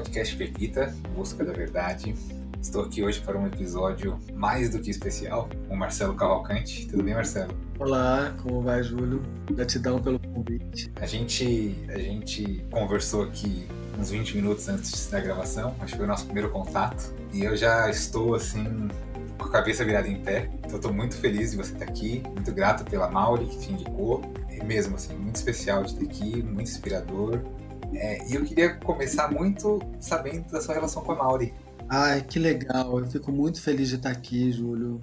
podcast Pepita, Busca da Verdade. Estou aqui hoje para um episódio mais do que especial com o Marcelo Cavalcante. Tudo bem, Marcelo? Olá, como vai, Júlio? Gratidão pelo convite. A gente, a gente conversou aqui uns 20 minutos antes da gravação, acho que foi o nosso primeiro contato, e eu já estou assim com a cabeça virada em pé. Então estou muito feliz de você estar aqui, muito grato pela Mauri que te indicou, e mesmo assim, muito especial de ter aqui, muito inspirador. É, e eu queria começar muito sabendo da sua relação com a Mauri. Ai, que legal. Eu fico muito feliz de estar aqui, Júlio.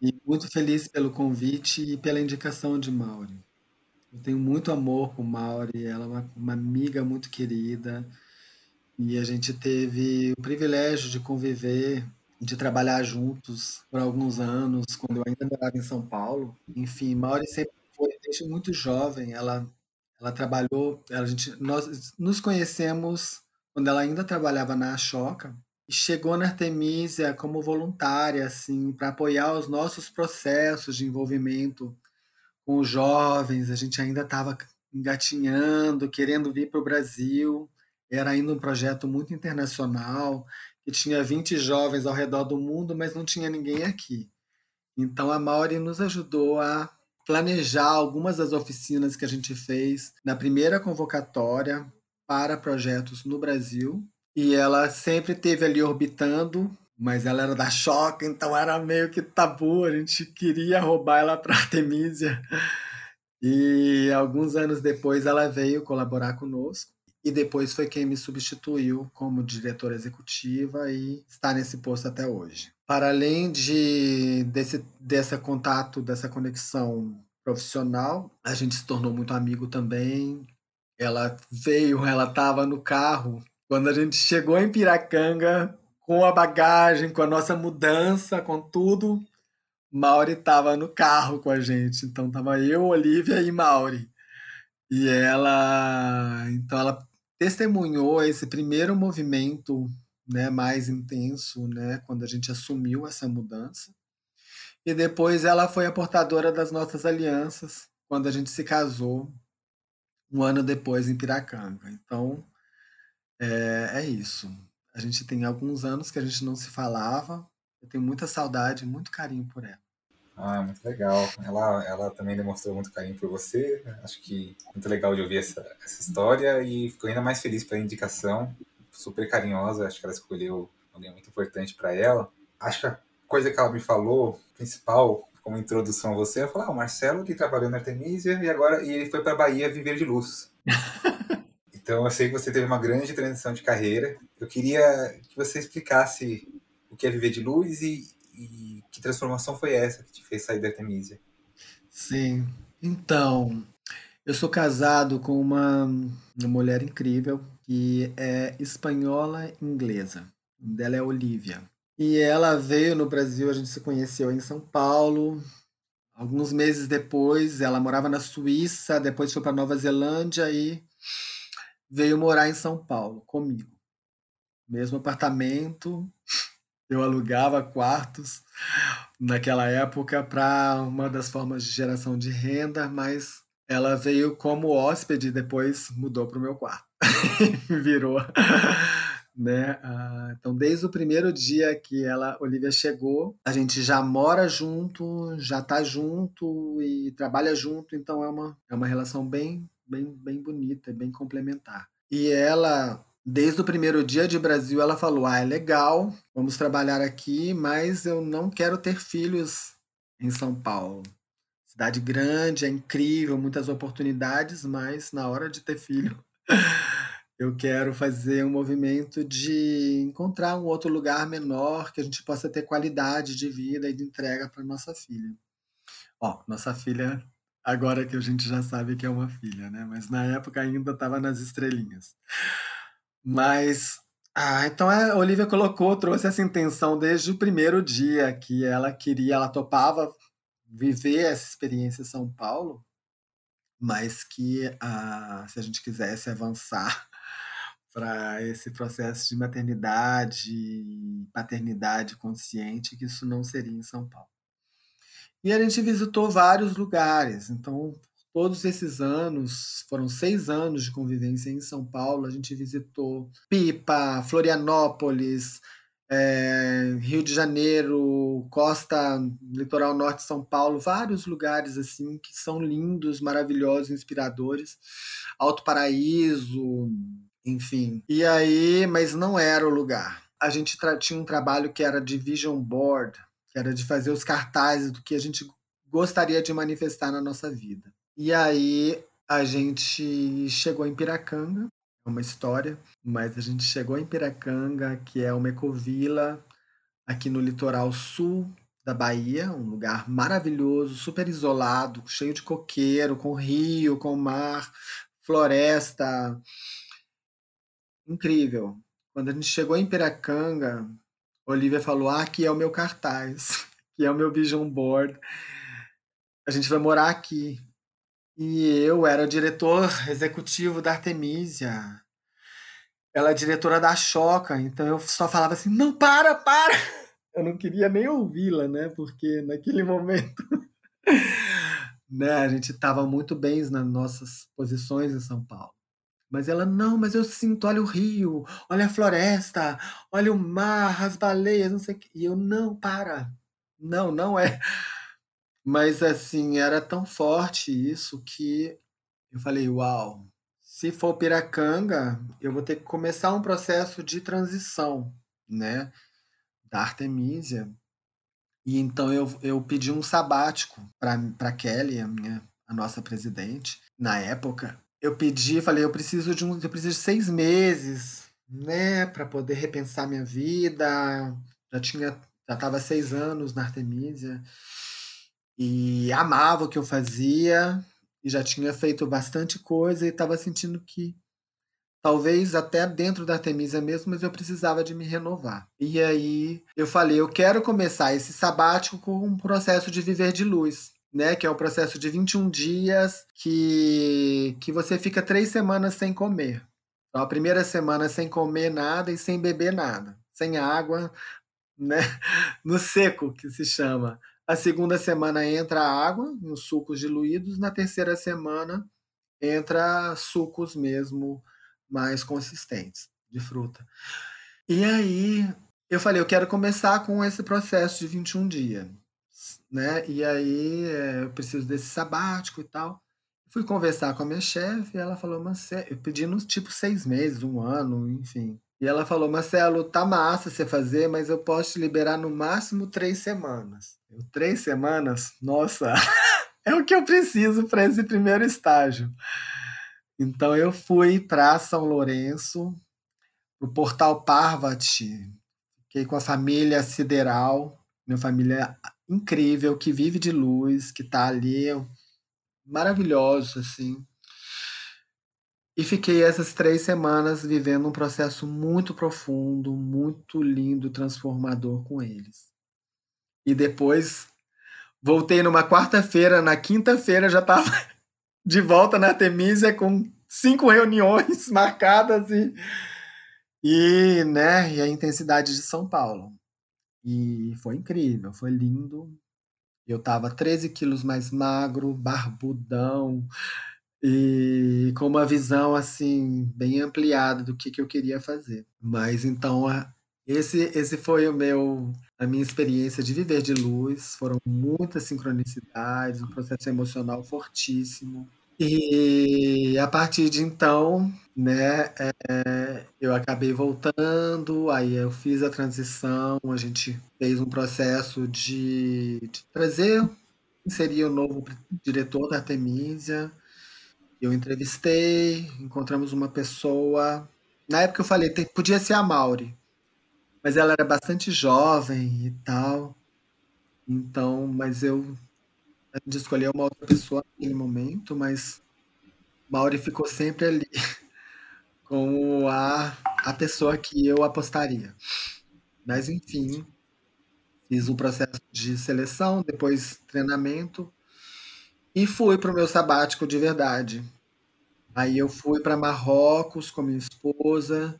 E muito feliz pelo convite e pela indicação de Mauri. Eu tenho muito amor por Mauri, ela é uma, uma amiga muito querida. E a gente teve o privilégio de conviver, de trabalhar juntos por alguns anos, quando eu ainda morava em São Paulo. Enfim, Mauri sempre foi, desde muito jovem, ela ela trabalhou, a gente, nós nos conhecemos quando ela ainda trabalhava na Choca e chegou na Artemisia como voluntária, assim, para apoiar os nossos processos de envolvimento com os jovens. A gente ainda estava engatinhando, querendo vir para o Brasil. Era ainda um projeto muito internacional, que tinha 20 jovens ao redor do mundo, mas não tinha ninguém aqui. Então a Mauri nos ajudou a planejar algumas das oficinas que a gente fez na primeira convocatória para projetos no Brasil. E ela sempre teve ali orbitando, mas ela era da Choca, então era meio que tabu, a gente queria roubar ela para Artemisia. E alguns anos depois ela veio colaborar conosco e depois foi quem me substituiu como diretora executiva e está nesse posto até hoje. Para além de desse dessa contato, dessa conexão profissional, a gente se tornou muito amigo também. Ela veio, ela estava no carro quando a gente chegou em Piracanga com a bagagem, com a nossa mudança, com tudo. Mauri estava no carro com a gente, então tava eu, Olivia e Mauri. E ela, então ela testemunhou esse primeiro movimento né, mais intenso, né, quando a gente assumiu essa mudança. E depois ela foi a portadora das nossas alianças quando a gente se casou um ano depois em Piracanga. Então é, é isso. A gente tem alguns anos que a gente não se falava. Eu tenho muita saudade, muito carinho por ela. Ah, muito legal. Ela, ela também demonstrou muito carinho por você. Acho que muito legal de ouvir essa, essa história e ficou ainda mais feliz pela indicação super carinhosa, acho que ela escolheu alguém muito importante para ela. Acho que a coisa que ela me falou, principal, como introdução a você, ela falou: ah, o Marcelo que trabalhou na Artemisia e agora e ele foi para Bahia viver de luz. então eu sei que você teve uma grande transição de carreira. Eu queria que você explicasse o que é viver de luz e, e que transformação foi essa que te fez sair da Artemisia. Sim. Então, eu sou casado com uma, uma mulher incrível, que é espanhola inglesa. Dela é Olivia. E ela veio no Brasil, a gente se conheceu em São Paulo. Alguns meses depois, ela morava na Suíça, depois foi para Nova Zelândia e veio morar em São Paulo comigo. Mesmo apartamento, eu alugava quartos naquela época para uma das formas de geração de renda, mas ela veio como hóspede, depois mudou para o meu quarto. Virou. Né? Então, desde o primeiro dia que ela, Olivia, chegou, a gente já mora junto, já está junto e trabalha junto, então é uma, é uma relação bem, bem, bem bonita, bem complementar. E ela, desde o primeiro dia de Brasil, ela falou: Ah, é legal, vamos trabalhar aqui, mas eu não quero ter filhos em São Paulo. Cidade grande, é incrível, muitas oportunidades, mas na hora de ter filho, eu quero fazer um movimento de encontrar um outro lugar menor que a gente possa ter qualidade de vida e de entrega para nossa filha. Ó, nossa filha, agora que a gente já sabe que é uma filha, né? Mas na época ainda estava nas estrelinhas. Mas ah, então a Olivia colocou, trouxe essa intenção desde o primeiro dia que ela queria, ela topava viver essa experiência em São Paulo, mas que ah, se a gente quisesse avançar para esse processo de maternidade paternidade consciente, que isso não seria em São Paulo. E a gente visitou vários lugares, então todos esses anos, foram seis anos de convivência em São Paulo, a gente visitou Pipa, Florianópolis, é, Rio de Janeiro, costa, litoral norte de São Paulo, vários lugares assim que são lindos, maravilhosos, inspiradores. Alto Paraíso, enfim. E aí, mas não era o lugar. A gente tinha um trabalho que era de vision board, que era de fazer os cartazes do que a gente gostaria de manifestar na nossa vida. E aí a gente chegou em Piracanga, é uma história, mas a gente chegou em Piracanga, que é uma ecovila aqui no litoral sul da Bahia, um lugar maravilhoso, super isolado, cheio de coqueiro, com rio, com mar, floresta. Incrível. Quando a gente chegou em Piracanga, Olivia falou: ah, aqui é o meu cartaz, aqui é o meu vision board. A gente vai morar aqui. E eu era diretor executivo da Artemisia. Ela é diretora da Choca, então eu só falava assim: não, para, para! Eu não queria nem ouvi-la, né? Porque naquele momento né, a gente estava muito bem nas nossas posições em São Paulo. Mas ela, não, mas eu sinto, olha o rio, olha a floresta, olha o mar, as baleias, não sei o que. E eu, não, para. Não, não é. Mas assim, era tão forte isso que eu falei, uau, se for Piracanga, eu vou ter que começar um processo de transição, né, da Artemisia. E então eu, eu pedi um sabático para Kelly, a minha a nossa presidente, na época. Eu pedi, falei, eu preciso de um, eu preciso de seis meses, né, para poder repensar minha vida. Já tinha, já estava seis anos na Artemisia e amava o que eu fazia e já tinha feito bastante coisa e estava sentindo que talvez até dentro da Artemisia mesmo, mas eu precisava de me renovar. E aí eu falei, eu quero começar esse sabático com um processo de viver de luz. Né, que é o um processo de 21 dias que, que você fica três semanas sem comer. Então, a primeira semana sem comer nada e sem beber nada, sem água, né, no seco, que se chama. A segunda semana entra água, nos sucos diluídos. Na terceira semana entra sucos mesmo mais consistentes de fruta. E aí eu falei, eu quero começar com esse processo de 21 dias, né? E aí é, eu preciso desse sabático e tal. Fui conversar com a minha chefe ela falou, mas eu pedi nos tipo seis meses, um ano, enfim. E ela falou, Marcelo, tá massa você fazer, mas eu posso te liberar no máximo três semanas. Eu, três semanas? Nossa, é o que eu preciso para esse primeiro estágio. Então eu fui para São Lourenço, o Portal Parvati, fiquei com a família Sideral, minha família incrível, que vive de luz, que está ali, maravilhoso, assim. E fiquei essas três semanas vivendo um processo muito profundo, muito lindo, transformador com eles. E depois voltei numa quarta-feira, na quinta-feira já estava de volta na Artemisia com cinco reuniões marcadas e, e, né, e a intensidade de São Paulo. E foi incrível, foi lindo. Eu estava 13 quilos mais magro, barbudão e com uma visão assim bem ampliada do que, que eu queria fazer. Mas então esse, esse foi o meu, a minha experiência de viver de luz. Foram muitas sincronicidades, um processo emocional fortíssimo. E a partir de então, né, é, eu acabei voltando, aí eu fiz a transição, a gente fez um processo de, de trazer, inserir o novo diretor da Artemisia. Eu entrevistei, encontramos uma pessoa. Na época eu falei, podia ser a Mauri, mas ela era bastante jovem e tal. Então, mas eu a gente escolheu uma outra pessoa naquele momento, mas Mauri ficou sempre ali como a, a pessoa que eu apostaria. Mas enfim, fiz um processo de seleção, depois treinamento e fui para o meu sabático de verdade. Aí eu fui para Marrocos com minha esposa,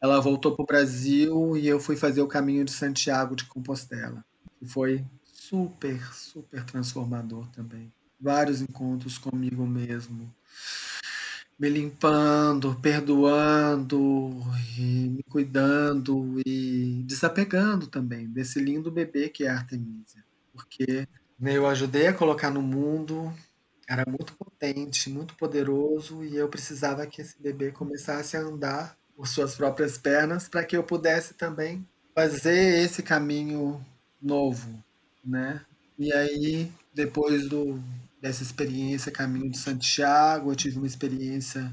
ela voltou para o Brasil e eu fui fazer o caminho de Santiago de Compostela. E foi super, super transformador também. vários encontros comigo mesmo, me limpando, perdoando me cuidando e desapegando também desse lindo bebê que é a Artemisia, porque eu ajudei a colocar no mundo, era muito potente, muito poderoso e eu precisava que esse bebê começasse a andar por suas próprias pernas para que eu pudesse também fazer esse caminho novo, né? E aí, depois do, dessa experiência Caminho de Santiago, eu tive uma experiência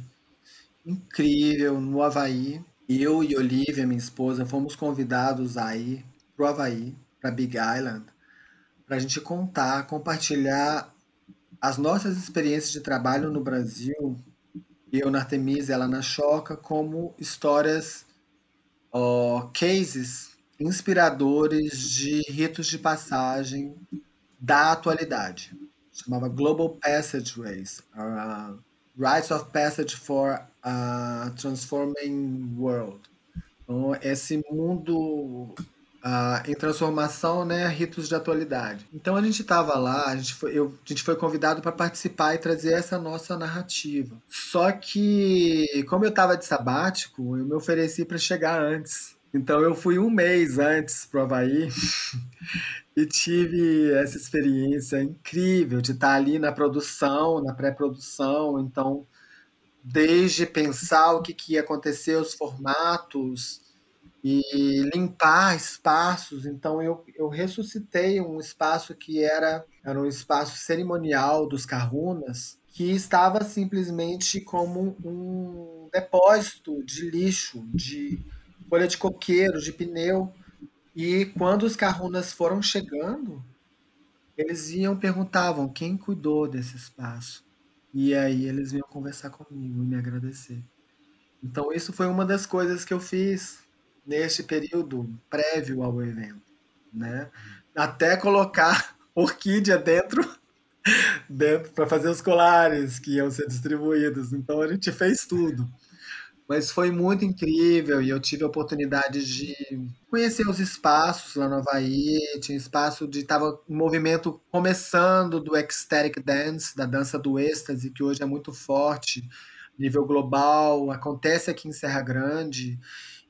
incrível no Havaí. Eu e Olivia, minha esposa, fomos convidados a ir o Havaí, para Big Island, para a gente contar, compartilhar as nossas experiências de trabalho no Brasil, eu na Artemisia, ela na Choca, como histórias, ó, cases inspiradores de ritos de passagem da atualidade. Chamava Global Passageways, uh, Rites of Passage for a Transforming World. Então, esse mundo em transformação, né, ritos de atualidade. Então a gente estava lá, a gente foi, eu, a gente foi convidado para participar e trazer essa nossa narrativa. Só que, como eu estava de sabático, eu me ofereci para chegar antes. Então eu fui um mês antes para o Havaí e tive essa experiência incrível de estar ali na produção, na pré-produção. Então, desde pensar o que, que ia acontecer, os formatos, e limpar espaços. Então eu, eu ressuscitei um espaço que era, era um espaço cerimonial dos Kahunas, que estava simplesmente como um depósito de lixo, de folha de coqueiro, de pneu. E quando os Kahunas foram chegando, eles iam perguntavam quem cuidou desse espaço. E aí eles vinham conversar comigo e me agradecer. Então isso foi uma das coisas que eu fiz neste período prévio ao evento, né? Até colocar orquídea dentro dentro para fazer os colares que iam ser distribuídos. Então a gente fez tudo. Mas foi muito incrível e eu tive a oportunidade de conhecer os espaços lá no Havaí. Tinha espaço de. Estava um movimento começando do Ecstatic Dance, da dança do êxtase, que hoje é muito forte, nível global. Acontece aqui em Serra Grande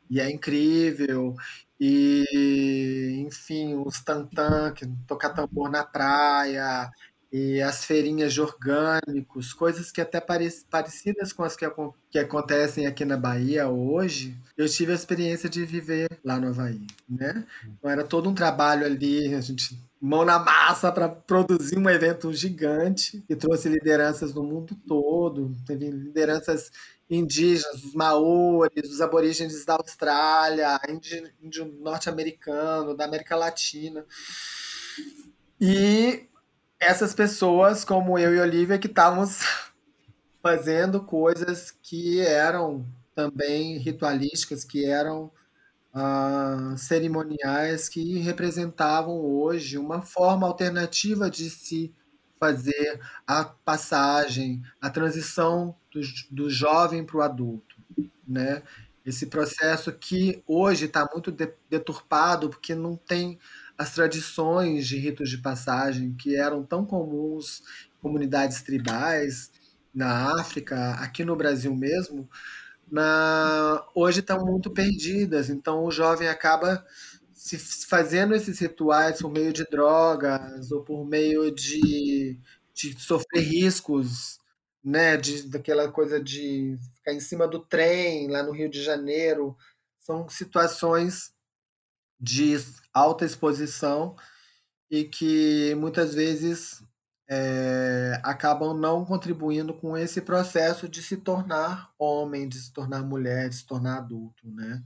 e é incrível. E, enfim, os tantã, que tocar tambor na praia, e as feirinhas de orgânicos, coisas que até parecidas com as que, que acontecem aqui na Bahia hoje, eu tive a experiência de viver lá no Havaí, né? Então era todo um trabalho ali, a gente mão na massa para produzir um evento gigante que trouxe lideranças do mundo todo, teve lideranças indígenas, os maores, os aborígenes da Austrália, índio, índio norte-americano, da América Latina. E essas pessoas, como eu e Olivia, que estávamos fazendo coisas que eram também ritualísticas, que eram ah, cerimoniais, que representavam hoje uma forma alternativa de se fazer a passagem, a transição do, do jovem para o adulto, né? Esse processo que hoje está muito deturpado porque não tem as tradições de ritos de passagem que eram tão comuns em comunidades tribais na África, aqui no Brasil mesmo, na, hoje estão muito perdidas. Então o jovem acaba se fazendo esses rituais por meio de drogas ou por meio de, de sofrer riscos, né, de, daquela coisa de ficar em cima do trem lá no Rio de Janeiro, são situações de alta exposição e que muitas vezes é, acabam não contribuindo com esse processo de se tornar homem, de se tornar mulher, de se tornar adulto, né?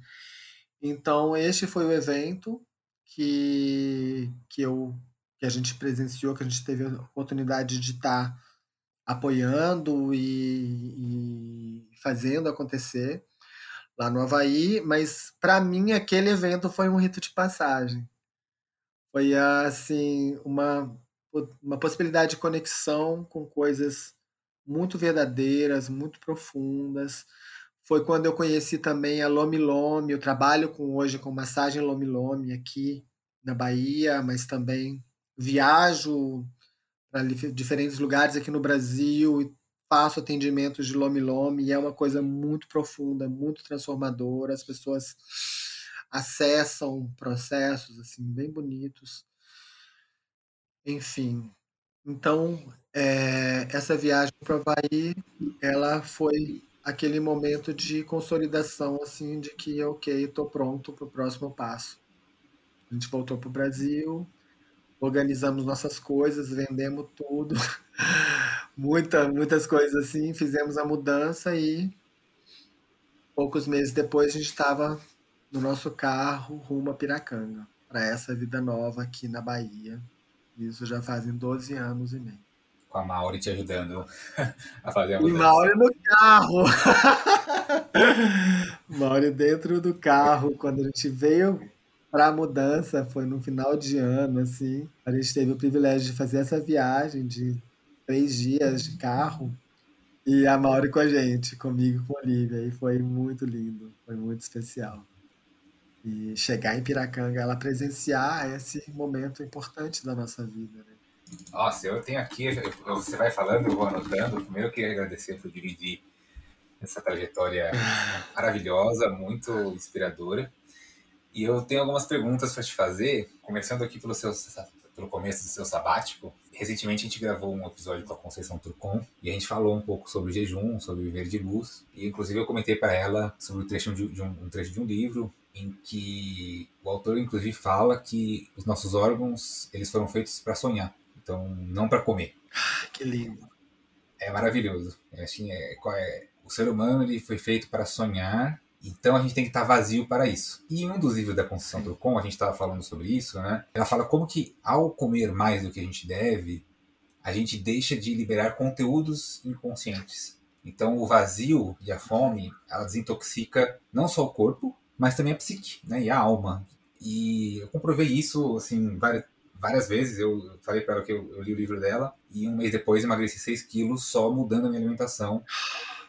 Então, este foi o evento que, que, eu, que a gente presenciou, que a gente teve a oportunidade de estar apoiando e, e fazendo acontecer lá no Havaí, mas para mim aquele evento foi um rito de passagem. Foi assim uma, uma possibilidade de conexão com coisas muito verdadeiras, muito profundas, foi quando eu conheci também a Lomi Lomi. Eu trabalho com, hoje com massagem Lomi Lomi aqui na Bahia, mas também viajo para diferentes lugares aqui no Brasil e faço atendimentos de lome-lome e é uma coisa muito profunda, muito transformadora. As pessoas acessam processos assim bem bonitos. Enfim, então é, essa viagem para o Havaí, ela foi aquele momento de consolidação assim de que ok, estou pronto para o próximo passo. A gente voltou para o Brasil, organizamos nossas coisas, vendemos tudo, muita, muitas coisas assim, fizemos a mudança e poucos meses depois a gente estava no nosso carro rumo a Piracanga, para essa vida nova aqui na Bahia. Isso já fazem 12 anos e meio. Com a Mauri te ajudando a fazer a mudança. E Mauri no carro! Mauri dentro do carro, quando a gente veio para a mudança, foi no final de ano, assim. A gente teve o privilégio de fazer essa viagem de três dias de carro. E a Mauri com a gente, comigo com a Olivia. E foi muito lindo, foi muito especial. E chegar em Piracanga, ela presenciar esse momento importante da nossa vida. Né? Nossa, eu tenho aqui, você vai falando, eu vou anotando. Primeiro eu queria agradecer por dividir essa trajetória maravilhosa, muito inspiradora. E eu tenho algumas perguntas para te fazer, começando aqui pelo, seu, pelo começo do seu sabático. Recentemente a gente gravou um episódio com a Conceição Turcon e a gente falou um pouco sobre jejum, sobre viver de luz. E inclusive eu comentei para ela sobre o trecho de, de um, um, trecho de um livro em que o autor inclusive fala que os nossos órgãos eles foram feitos para sonhar, então não para comer. Ah, que lindo. É maravilhoso. É, assim, é, é, o ser humano ele foi feito para sonhar então a gente tem que estar vazio para isso. E em um dos livros da Conceição Trucon, a gente estava falando sobre isso, né? Ela fala como que ao comer mais do que a gente deve, a gente deixa de liberar conteúdos inconscientes. Então o vazio e a fome, ela desintoxica não só o corpo, mas também a psique, né? E a alma. E eu comprovei isso, assim, várias, várias vezes. Eu falei para ela que eu, eu, li o livro dela e um mês depois emagreci 6 quilos só mudando a minha alimentação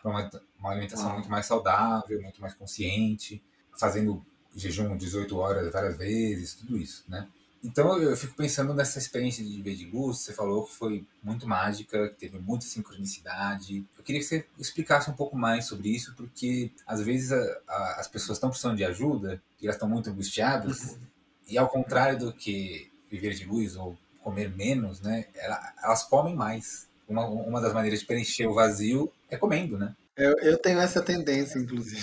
para uma, uma, alimentação muito mais saudável, muito mais consciente, fazendo jejum 18 horas várias vezes, tudo isso, né? Então eu fico pensando nessa experiência de ver de luz, você falou que foi muito mágica, que teve muita sincronicidade. Eu queria que você explicasse um pouco mais sobre isso, porque às vezes a, a, as pessoas estão precisando de ajuda e elas estão muito angustiadas, uhum. e ao contrário do que viver de luz ou comer menos, né, elas comem mais. Uma, uma das maneiras de preencher o vazio é comendo, né? Eu, eu tenho essa tendência, inclusive.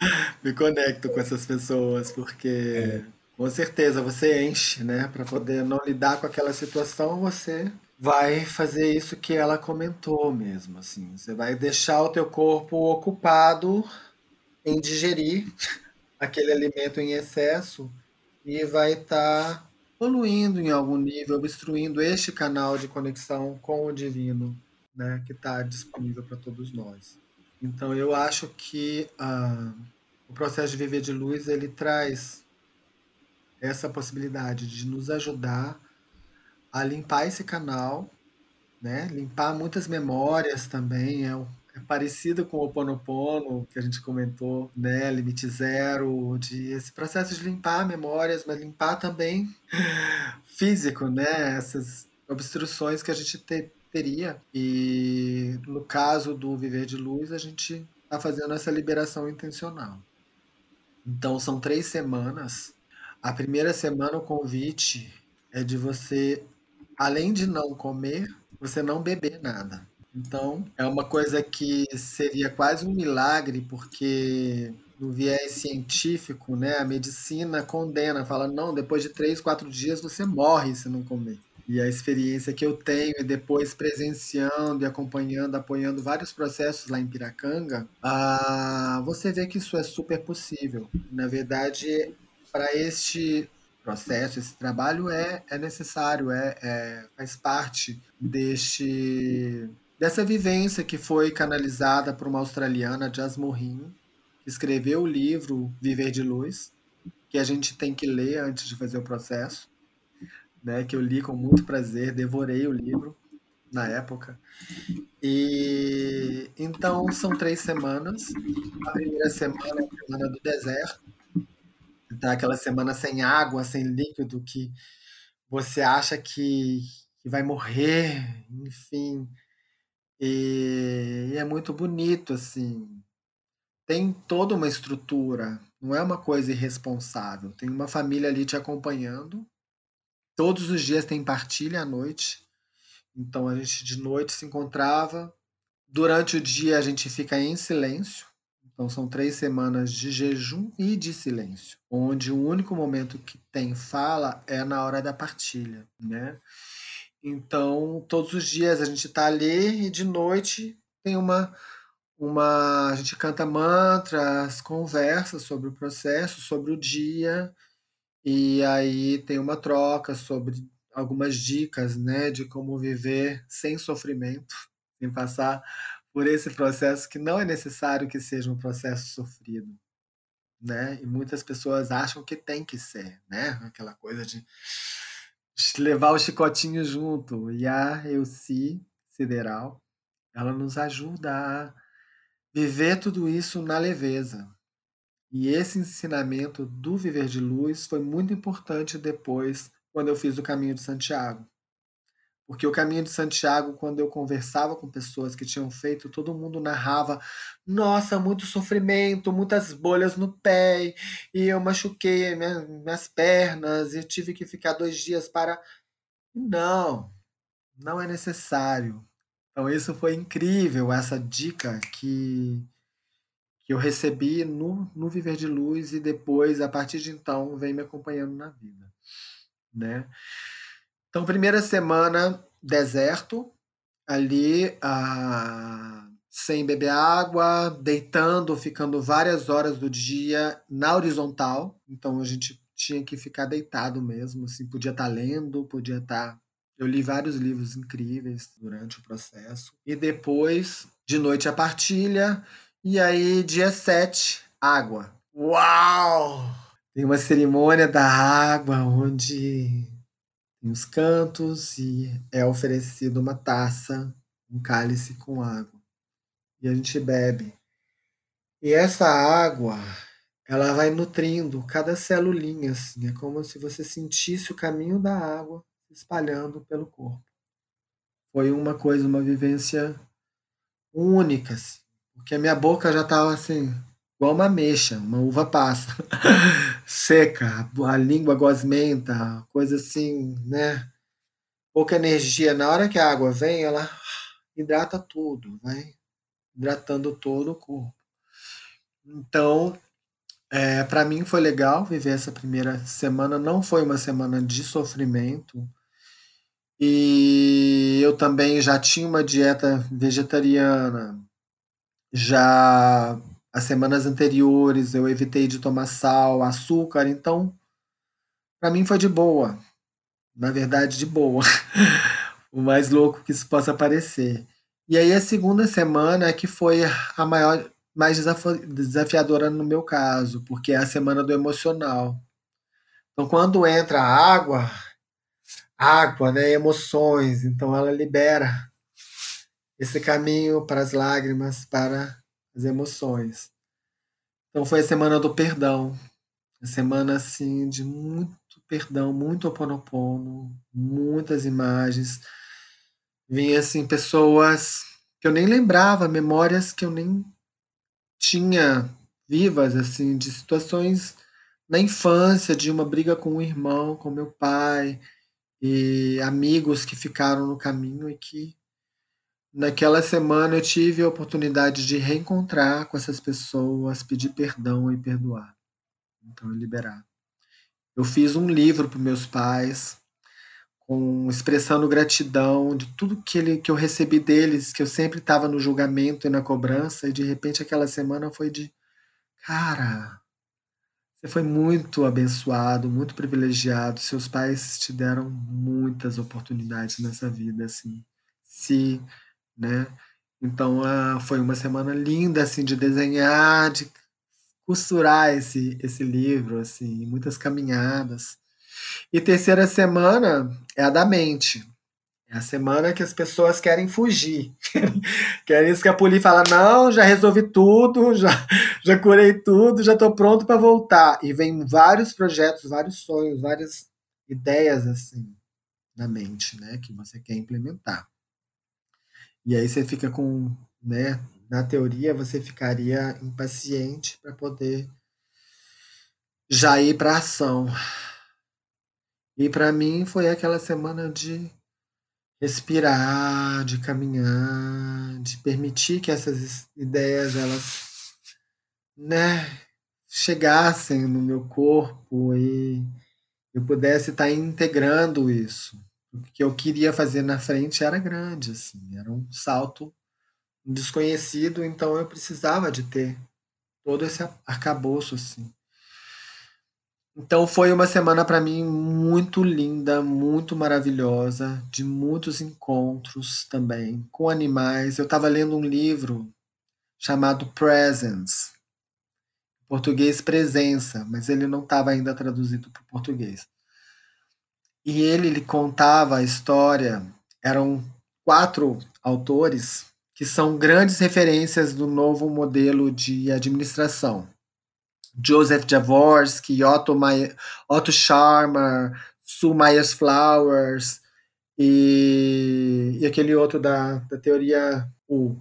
Me conecto com essas pessoas, porque é. Com certeza você enche, né? Para poder não lidar com aquela situação, você vai fazer isso que ela comentou mesmo, assim. Você vai deixar o teu corpo ocupado em digerir aquele alimento em excesso e vai estar tá poluindo em algum nível, obstruindo este canal de conexão com o divino, né, que está disponível para todos nós. Então eu acho que ah, o processo de viver de luz ele traz essa possibilidade de nos ajudar a limpar esse canal, né? Limpar muitas memórias também é, é parecido com o Ponopono que a gente comentou, né? Limite zero, de esse processo de limpar memórias, mas limpar também físico, né? Essas obstruções que a gente te, teria. E no caso do Viver de Luz, a gente está fazendo essa liberação intencional. Então são três semanas. A primeira semana o convite é de você, além de não comer, você não beber nada. Então é uma coisa que seria quase um milagre, porque no viés científico, né, a medicina condena, fala não, depois de três, quatro dias você morre se não comer e a experiência que eu tenho e depois presenciando e acompanhando, apoiando vários processos lá em Piracanga, ah, você vê que isso é super possível. Na verdade, para este processo, esse trabalho é, é necessário, é, é, faz parte deste, dessa vivência que foi canalizada por uma australiana, Jasmine que escreveu o livro Viver de Luz, que a gente tem que ler antes de fazer o processo né, que eu li com muito prazer, devorei o livro na época. E então são três semanas. A primeira semana é a semana do deserto, tá aquela semana sem água, sem líquido que você acha que que vai morrer, enfim. E, e é muito bonito, assim. Tem toda uma estrutura, não é uma coisa irresponsável. Tem uma família ali te acompanhando. Todos os dias tem partilha à noite. Então a gente de noite se encontrava. Durante o dia a gente fica em silêncio. Então são três semanas de jejum e de silêncio, onde o único momento que tem fala é na hora da partilha, né? Então todos os dias a gente está ali e de noite tem uma uma a gente canta mantras, conversa sobre o processo, sobre o dia e aí tem uma troca sobre algumas dicas, né, de como viver sem sofrimento, sem passar por esse processo que não é necessário que seja um processo sofrido, né? E muitas pessoas acham que tem que ser, né? Aquela coisa de levar o chicotinho junto. E a Euci Sideral, ela nos ajuda a viver tudo isso na leveza. E esse ensinamento do viver de luz foi muito importante depois, quando eu fiz o caminho de Santiago. Porque o caminho de Santiago, quando eu conversava com pessoas que tinham feito, todo mundo narrava: nossa, muito sofrimento, muitas bolhas no pé, e eu machuquei minhas, pernas, e tive que ficar dois dias para. Não, não é necessário. Então, isso foi incrível, essa dica que, que eu recebi no, no Viver de Luz e depois, a partir de então, vem me acompanhando na vida. Né? Então, primeira semana, deserto, ali ah, sem beber água, deitando, ficando várias horas do dia na horizontal. Então, a gente tinha que ficar deitado mesmo, assim, podia estar tá lendo, podia estar tá eu li vários livros incríveis durante o processo. E depois, de noite, a partilha. E aí, dia 7, água. Uau! Tem uma cerimônia da água onde tem os cantos e é oferecido uma taça, um cálice com água. E a gente bebe. E essa água, ela vai nutrindo cada celulinha, assim. É como se você sentisse o caminho da água espalhando pelo corpo. Foi uma coisa, uma vivência única, assim, porque a minha boca já estava assim, igual uma mexa, uma uva passa, seca, a língua gosmenta, coisa assim, né? Pouca energia. Na hora que a água vem, ela hidrata tudo, vai hidratando todo o corpo. Então, é, para mim foi legal viver essa primeira semana. Não foi uma semana de sofrimento, e eu também já tinha uma dieta vegetariana. Já as semanas anteriores eu evitei de tomar sal, açúcar, então para mim foi de boa. Na verdade, de boa. o mais louco que isso possa parecer. E aí a segunda semana é que foi a maior, mais desafiadora no meu caso, porque é a semana do emocional. Então, quando entra a água, água, né, emoções. Então ela libera esse caminho para as lágrimas, para as emoções. Então foi a semana do perdão, a semana assim de muito perdão, muito oponopono, muitas imagens. Vinha assim pessoas que eu nem lembrava, memórias que eu nem tinha vivas assim de situações na infância, de uma briga com o irmão, com meu pai, e amigos que ficaram no caminho e que naquela semana eu tive a oportunidade de reencontrar com essas pessoas, pedir perdão e perdoar. Então, liberar. Eu fiz um livro para meus pais, com, expressando gratidão de tudo que, ele, que eu recebi deles, que eu sempre estava no julgamento e na cobrança, e de repente aquela semana foi de, cara, você foi muito abençoado, muito privilegiado. Seus pais te deram muitas oportunidades nessa vida, assim. Se, né? Então, ah, foi uma semana linda, assim, de desenhar, de costurar esse, esse livro, assim, muitas caminhadas. E terceira semana é a da mente. É a semana que as pessoas querem fugir. querem escapulir e falar: não, já resolvi tudo, já, já curei tudo, já estou pronto para voltar. E vem vários projetos, vários sonhos, várias ideias assim. na mente, né, que você quer implementar. E aí você fica com, né, na teoria você ficaria impaciente para poder já ir para ação. E para mim foi aquela semana de respirar, de caminhar, de permitir que essas ideias elas né, chegassem no meu corpo e eu pudesse estar integrando isso. O que eu queria fazer na frente era grande, assim, era um salto desconhecido, então eu precisava de ter todo esse arcabouço, assim. Então foi uma semana para mim muito linda, muito maravilhosa, de muitos encontros também com animais. Eu estava lendo um livro chamado Presence, português Presença, mas ele não estava ainda traduzido para o português. E ele, ele contava a história, eram quatro autores que são grandes referências do novo modelo de administração. Joseph Jaworski, Otto, Otto Scharmer, Sue Myers Flowers e, e aquele outro da, da teoria U.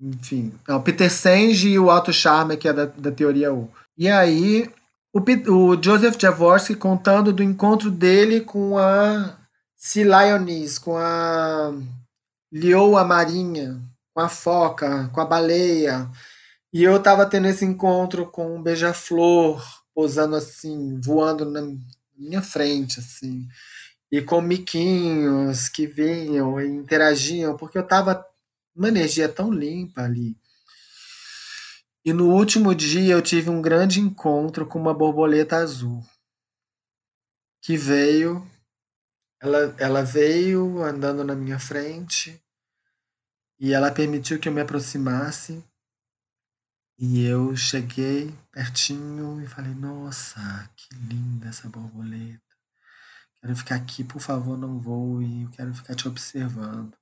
Enfim, não, Peter Senge e o Otto Scharmer, que é da, da teoria U. E aí, o, o Joseph Jaworski contando do encontro dele com a Sea Lioness, com a Leoa Marinha, com a foca, com a baleia. E eu tava tendo esse encontro com um beija-flor, pousando assim, voando na minha frente, assim. E com miquinhos que vinham e interagiam, porque eu tava uma energia tão limpa ali. E no último dia eu tive um grande encontro com uma borboleta azul. Que veio, ela, ela veio andando na minha frente e ela permitiu que eu me aproximasse. E eu cheguei pertinho e falei: Nossa, que linda essa borboleta. Quero ficar aqui, por favor, não voe. Eu quero ficar te observando.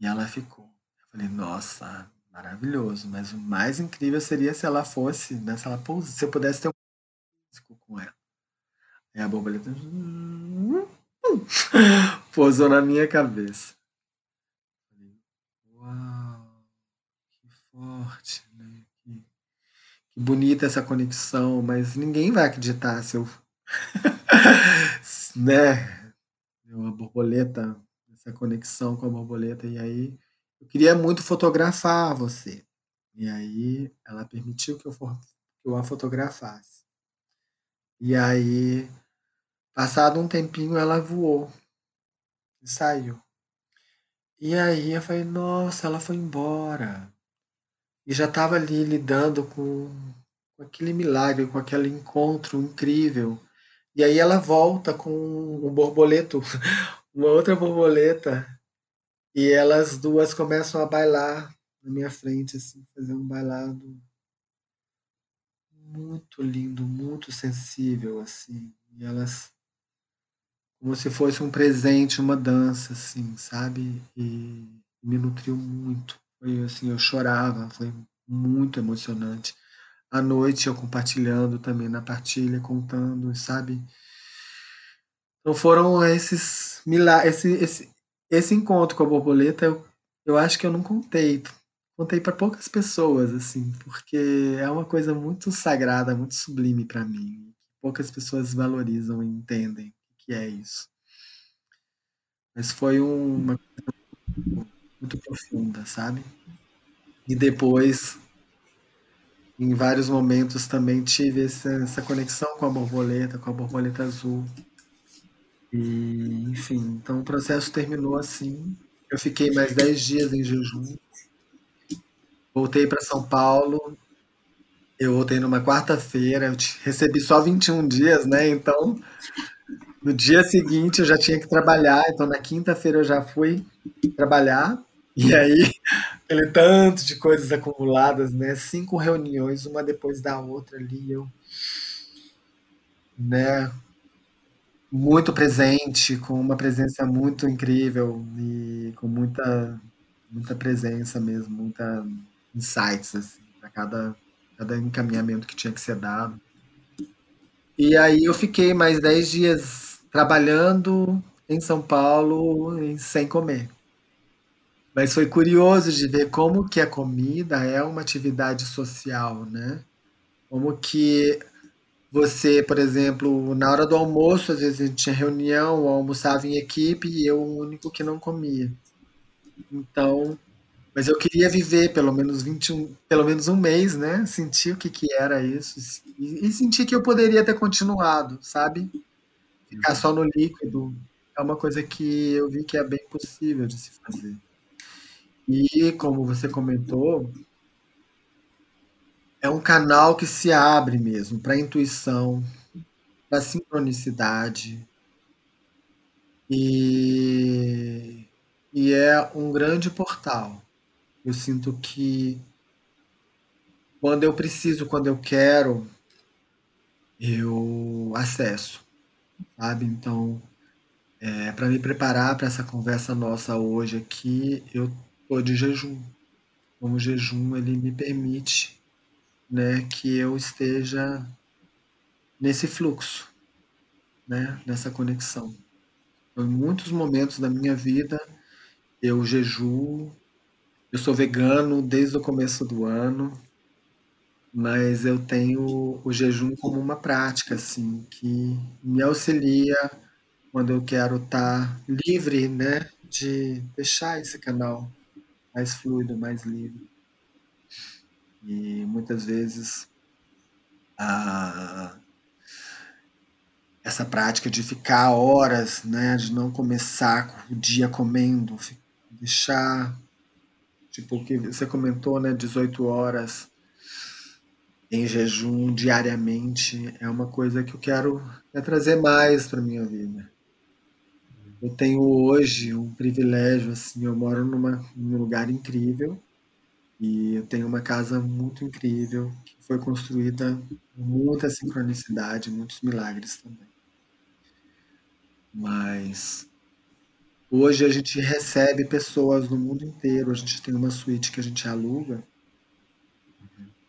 E ela ficou. Eu falei: Nossa, Maravilhoso, mas o mais incrível seria se ela fosse, né, se ela pousa, se eu pudesse ter um músico com ela. Aí a borboleta pousou na minha cabeça. Uau, que forte, né? Que, que bonita essa conexão, mas ninguém vai acreditar se eu. né? Uma borboleta, essa conexão com a borboleta, e aí eu queria muito fotografar você. E aí ela permitiu que eu, for, que eu a fotografasse. E aí, passado um tempinho, ela voou e saiu. E aí eu falei, nossa, ela foi embora. E já estava ali lidando com, com aquele milagre, com aquele encontro incrível. E aí ela volta com um borboleto, uma outra borboleta e elas duas começam a bailar na minha frente, assim, fazer um bailado muito lindo, muito sensível, assim. E elas como se fosse um presente, uma dança, assim, sabe? E me nutriu muito. Foi assim, eu chorava, foi muito emocionante. À noite eu compartilhando também na partilha, contando, sabe? Então foram esses milagres, esse, esse, esse encontro com a borboleta, eu, eu acho que eu não contei. Contei para poucas pessoas, assim, porque é uma coisa muito sagrada, muito sublime para mim. Poucas pessoas valorizam e entendem o que é isso. Mas foi uma coisa muito profunda, sabe? E depois, em vários momentos, também tive essa, essa conexão com a borboleta, com a borboleta azul. E, enfim, então o processo terminou assim. Eu fiquei mais 10 dias em jejum. Voltei para São Paulo. Eu voltei numa quarta-feira. Eu recebi só 21 dias, né? Então, no dia seguinte eu já tinha que trabalhar. Então, na quinta-feira eu já fui trabalhar. E aí, aquele tanto de coisas acumuladas, né? Cinco reuniões, uma depois da outra ali. Eu, né? Muito presente, com uma presença muito incrível e com muita, muita presença mesmo, muita insights assim, para cada, cada encaminhamento que tinha que ser dado. E aí eu fiquei mais dez dias trabalhando em São Paulo sem comer. Mas foi curioso de ver como que a comida é uma atividade social, né? Como que você, por exemplo, na hora do almoço, às vezes a gente tinha reunião, almoçava em equipe e eu o único que não comia. Então, mas eu queria viver pelo menos 21, pelo menos um mês, né? Sentir o que que era isso e, e sentir que eu poderia ter continuado, sabe? Ficar só no líquido é uma coisa que eu vi que é bem possível de se fazer. E como você comentou, é um canal que se abre mesmo para intuição, para sincronicidade. E, e é um grande portal. Eu sinto que quando eu preciso, quando eu quero, eu acesso, sabe? Então, é, para me preparar para essa conversa nossa hoje aqui, eu tô de jejum. Como o jejum ele me permite né, que eu esteja nesse fluxo, né, nessa conexão. Em muitos momentos da minha vida, eu jejuo, eu sou vegano desde o começo do ano, mas eu tenho o jejum como uma prática, assim, que me auxilia quando eu quero estar livre, né, de deixar esse canal mais fluido, mais livre. E muitas vezes a, essa prática de ficar horas, né, de não começar o dia comendo, deixar, tipo o que você comentou, né, 18 horas em jejum diariamente, é uma coisa que eu quero é trazer mais para minha vida. Eu tenho hoje um privilégio, assim, eu moro numa, num lugar incrível, e eu tenho uma casa muito incrível, que foi construída com muita sincronicidade, muitos milagres também. Mas hoje a gente recebe pessoas no mundo inteiro, a gente tem uma suíte que a gente aluga,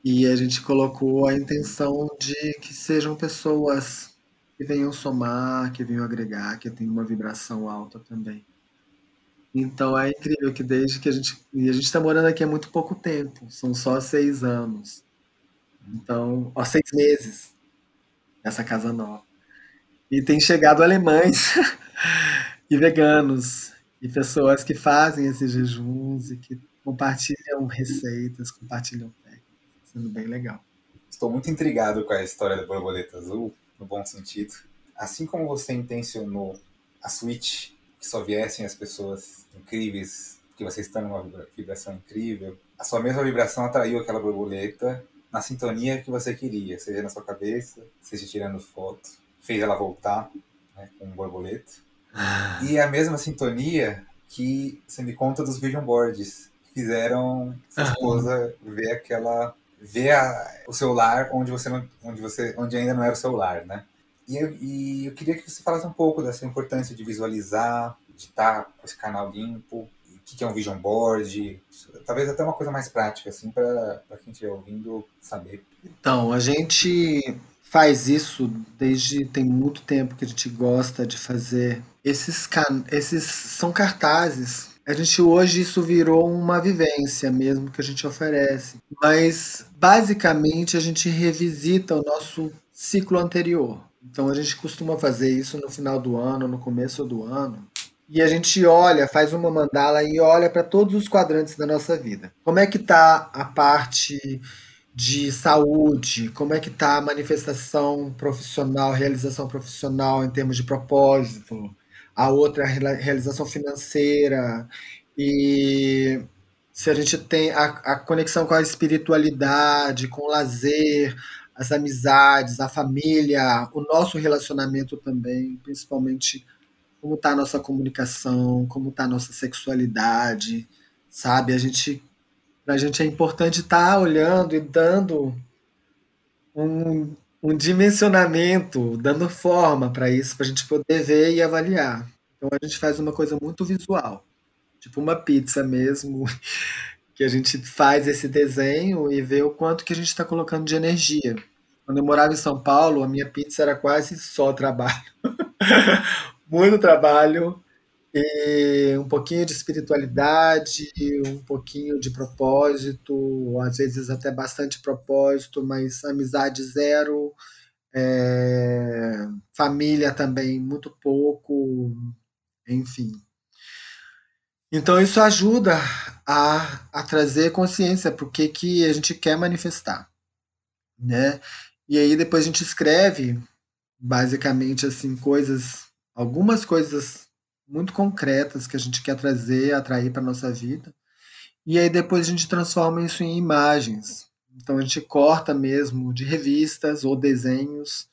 e a gente colocou a intenção de que sejam pessoas que venham somar, que venham agregar, que tenham uma vibração alta também. Então é incrível que desde que a gente. E a gente está morando aqui há muito pouco tempo, são só seis anos. Então, ó, seis meses nessa casa nova. E tem chegado alemães e veganos e pessoas que fazem esses jejuns e que compartilham receitas, compartilham técnicas, sendo bem legal. Estou muito intrigado com a história da borboleta azul, no bom sentido. Assim como você intencionou a Switch que só viessem as pessoas incríveis, que você está numa vibração incrível. A sua mesma vibração atraiu aquela borboleta na sintonia que você queria, seja na sua cabeça, seja tirando foto. Fez ela voltar né, com um borboleta. Ah. E a mesma sintonia que você me conta dos vision boards, que fizeram sua esposa ver aquela ver a, o seu lar onde você não, onde você onde ainda não era o seu lar, né? E eu, e eu queria que você falasse um pouco dessa importância de visualizar, de estar com esse canal limpo, o que é um vision board, talvez até uma coisa mais prática, assim, para quem estiver ouvindo saber. Então, a gente faz isso desde tem muito tempo que a gente gosta de fazer. Esses, can... esses são cartazes. A gente hoje isso virou uma vivência mesmo que a gente oferece. Mas basicamente a gente revisita o nosso ciclo anterior. Então a gente costuma fazer isso no final do ano, no começo do ano. E a gente olha, faz uma mandala e olha para todos os quadrantes da nossa vida. Como é que está a parte de saúde? Como é que está a manifestação profissional, realização profissional em termos de propósito? A outra realização financeira e se a gente tem a, a conexão com a espiritualidade, com o lazer, as amizades, a família, o nosso relacionamento também, principalmente como está a nossa comunicação, como está a nossa sexualidade, sabe? A gente, a gente é importante estar tá olhando e dando um, um dimensionamento, dando forma para isso, para a gente poder ver e avaliar. Então a gente faz uma coisa muito visual, tipo uma pizza mesmo, que a gente faz esse desenho e vê o quanto que a gente está colocando de energia. Quando eu morava em São Paulo, a minha pizza era quase só trabalho. muito trabalho e um pouquinho de espiritualidade, um pouquinho de propósito, às vezes até bastante propósito, mas amizade zero, é, família também muito pouco, enfim. Então isso ajuda a, a trazer consciência para o que, que a gente quer manifestar, né? E aí depois a gente escreve basicamente assim coisas, algumas coisas muito concretas que a gente quer trazer, atrair para nossa vida. E aí depois a gente transforma isso em imagens. Então a gente corta mesmo de revistas ou desenhos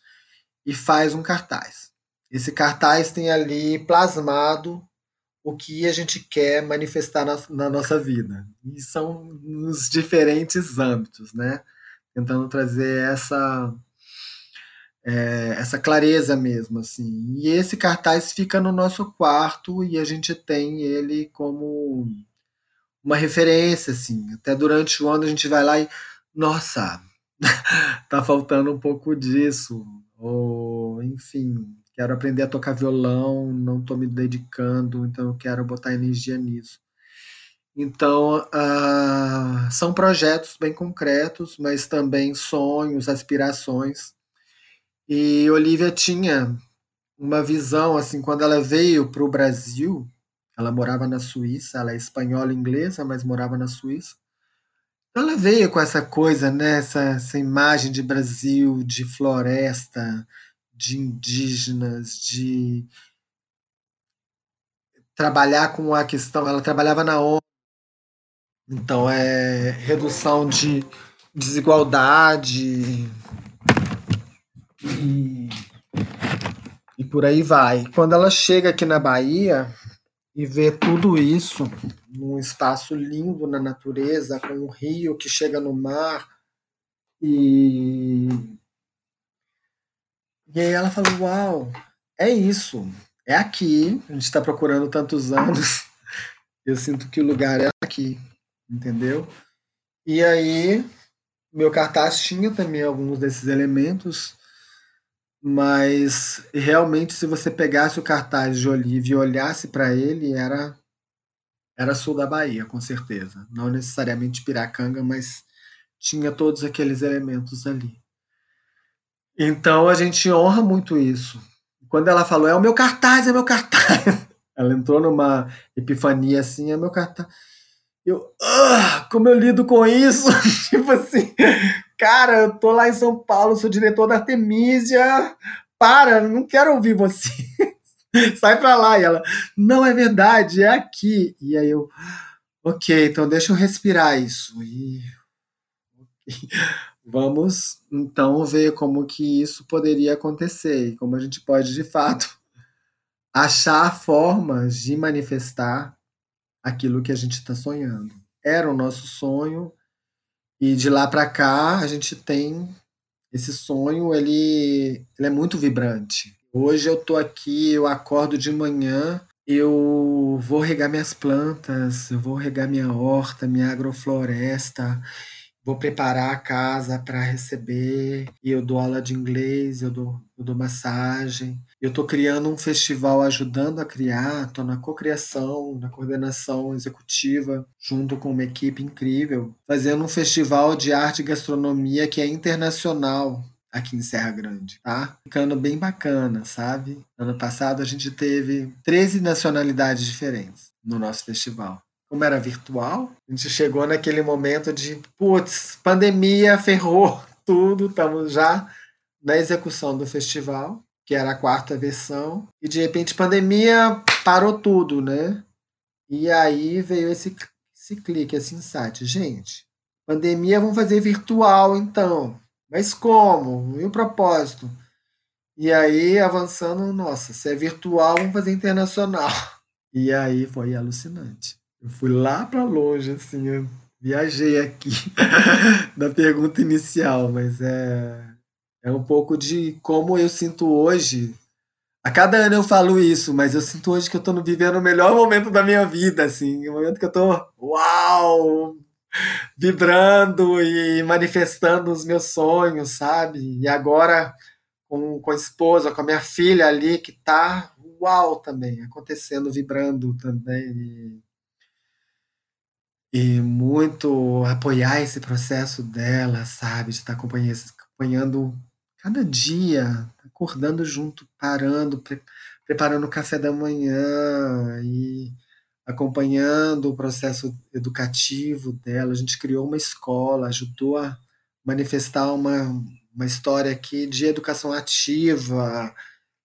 e faz um cartaz. Esse cartaz tem ali plasmado o que a gente quer manifestar na, na nossa vida. E são nos diferentes âmbitos, né? Tentando trazer essa é, essa clareza mesmo, assim. E esse cartaz fica no nosso quarto e a gente tem ele como uma referência, assim. Até durante o ano a gente vai lá e, nossa, tá faltando um pouco disso. Ou, enfim, quero aprender a tocar violão, não estou me dedicando, então eu quero botar energia nisso. Então, uh, são projetos bem concretos, mas também sonhos, aspirações e Olivia tinha uma visão, assim, quando ela veio para o Brasil, ela morava na Suíça, ela é espanhola inglesa, mas morava na Suíça. Ela veio com essa coisa, né, essa, essa imagem de Brasil, de floresta, de indígenas, de trabalhar com a questão. Ela trabalhava na ONU, então é redução de desigualdade, e, e por aí vai. Quando ela chega aqui na Bahia e vê tudo isso num espaço lindo na natureza, com um rio que chega no mar, e, e aí ela falou: Uau, é isso, é aqui. A gente está procurando tantos anos, eu sinto que o lugar é aqui, entendeu? E aí, meu cartaz tinha também alguns desses elementos mas realmente, se você pegasse o cartaz de Olivia e olhasse para ele, era era sul da Bahia, com certeza. Não necessariamente Piracanga, mas tinha todos aqueles elementos ali. Então a gente honra muito isso. Quando ela falou, é o meu cartaz, é meu cartaz. Ela entrou numa epifania assim, é meu cartaz. Eu, ah, como eu lido com isso? tipo assim, cara, eu tô lá em São Paulo, sou diretor da Artemisia, para, não quero ouvir você. Sai pra lá. E ela, não é verdade, é aqui. E aí eu, ok, então deixa eu respirar isso. E vamos então ver como que isso poderia acontecer e como a gente pode de fato achar formas de manifestar aquilo que a gente está sonhando. Era o nosso sonho e de lá para cá a gente tem esse sonho, ele, ele é muito vibrante. Hoje eu tô aqui, eu acordo de manhã, eu vou regar minhas plantas, eu vou regar minha horta, minha agrofloresta, vou preparar a casa para receber, e eu dou aula de inglês, eu dou, eu dou massagem. Eu estou criando um festival ajudando a criar, estou na cocriação, na coordenação executiva, junto com uma equipe incrível, fazendo um festival de arte e gastronomia que é internacional aqui em Serra Grande, tá? Ficando bem bacana, sabe? Ano passado a gente teve 13 nacionalidades diferentes no nosso festival como era virtual, a gente chegou naquele momento de, putz, pandemia ferrou tudo, estamos já na execução do festival, que era a quarta versão, e de repente pandemia parou tudo, né? E aí veio esse, esse clique, esse insight. Gente, pandemia vamos fazer virtual então. Mas como? E o propósito? E aí, avançando, nossa, se é virtual, vamos fazer internacional. E aí foi alucinante. Eu fui lá para longe, assim, eu viajei aqui da pergunta inicial, mas é, é um pouco de como eu sinto hoje. A cada ano eu falo isso, mas eu sinto hoje que eu estou vivendo o melhor momento da minha vida, assim, o momento que eu estou, uau, vibrando e manifestando os meus sonhos, sabe? E agora com, com a esposa, com a minha filha ali, que tá uau também, acontecendo, vibrando também. E, muito apoiar esse processo dela, sabe? De estar acompanhando, acompanhando cada dia, acordando junto, parando, pre preparando o café da manhã e acompanhando o processo educativo dela. A gente criou uma escola, ajudou a manifestar uma, uma história aqui de educação ativa,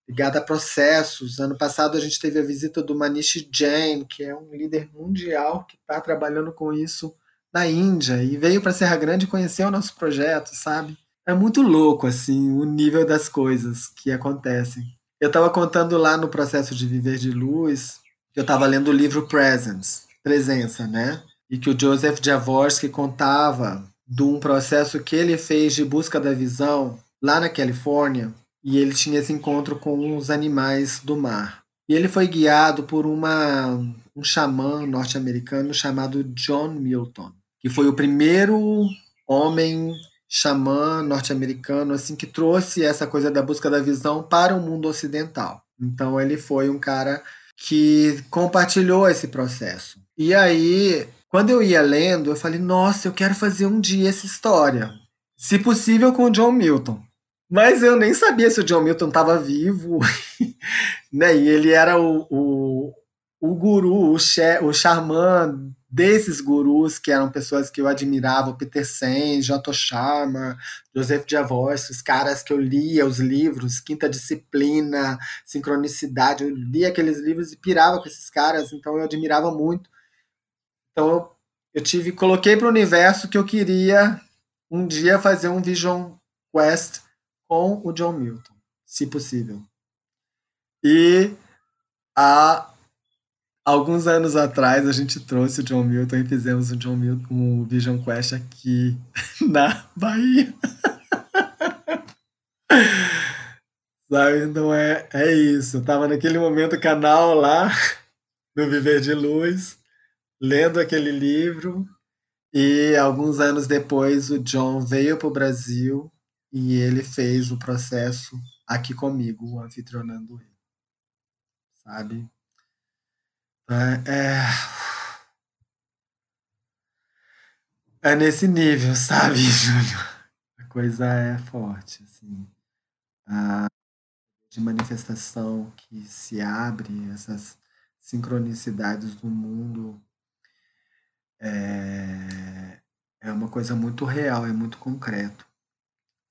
ligada a processos. Ano passado a gente teve a visita do Manish Jain, que é um líder mundial que está trabalhando com isso na Índia e veio para Serra Grande conhecer o nosso projeto, sabe? É muito louco assim o nível das coisas que acontecem. Eu estava contando lá no processo de viver de luz que eu estava lendo o livro Presence, Presença, né? E que o Joseph Jaworski contava de um processo que ele fez de busca da visão lá na Califórnia, e ele tinha esse encontro com os animais do mar. E ele foi guiado por uma, um xamã norte-americano chamado John Milton, que foi o primeiro homem xamã norte-americano assim que trouxe essa coisa da busca da visão para o mundo ocidental. Então ele foi um cara que compartilhou esse processo. E aí, quando eu ia lendo, eu falei: "Nossa, eu quero fazer um dia essa história, se possível com o John Milton". Mas eu nem sabia se o John Milton estava vivo, né? E ele era o, o, o guru, o, che, o xamã desses gurus que eram pessoas que eu admirava, o Peter Sen, J. Sharma, Joseph Jaworski, os caras que eu lia os livros, Quinta Disciplina, Sincronicidade, eu lia aqueles livros e pirava com esses caras, então eu admirava muito. Então eu, eu tive, coloquei para o universo que eu queria um dia fazer um Vision Quest com o John Milton, se possível. E há alguns anos atrás a gente trouxe o John Milton e fizemos o John Milton, um Vision Quest aqui na Bahia. Sabe? Então é, é isso. Eu tava naquele momento canal lá no Viver de Luz, lendo aquele livro, e alguns anos depois o John veio para o Brasil e ele fez o processo aqui comigo, anfitrionando ele. Sabe? É, é, é nesse nível, sabe, Júlio? A coisa é forte, assim. A de manifestação que se abre, essas sincronicidades do mundo, é, é uma coisa muito real, é muito concreto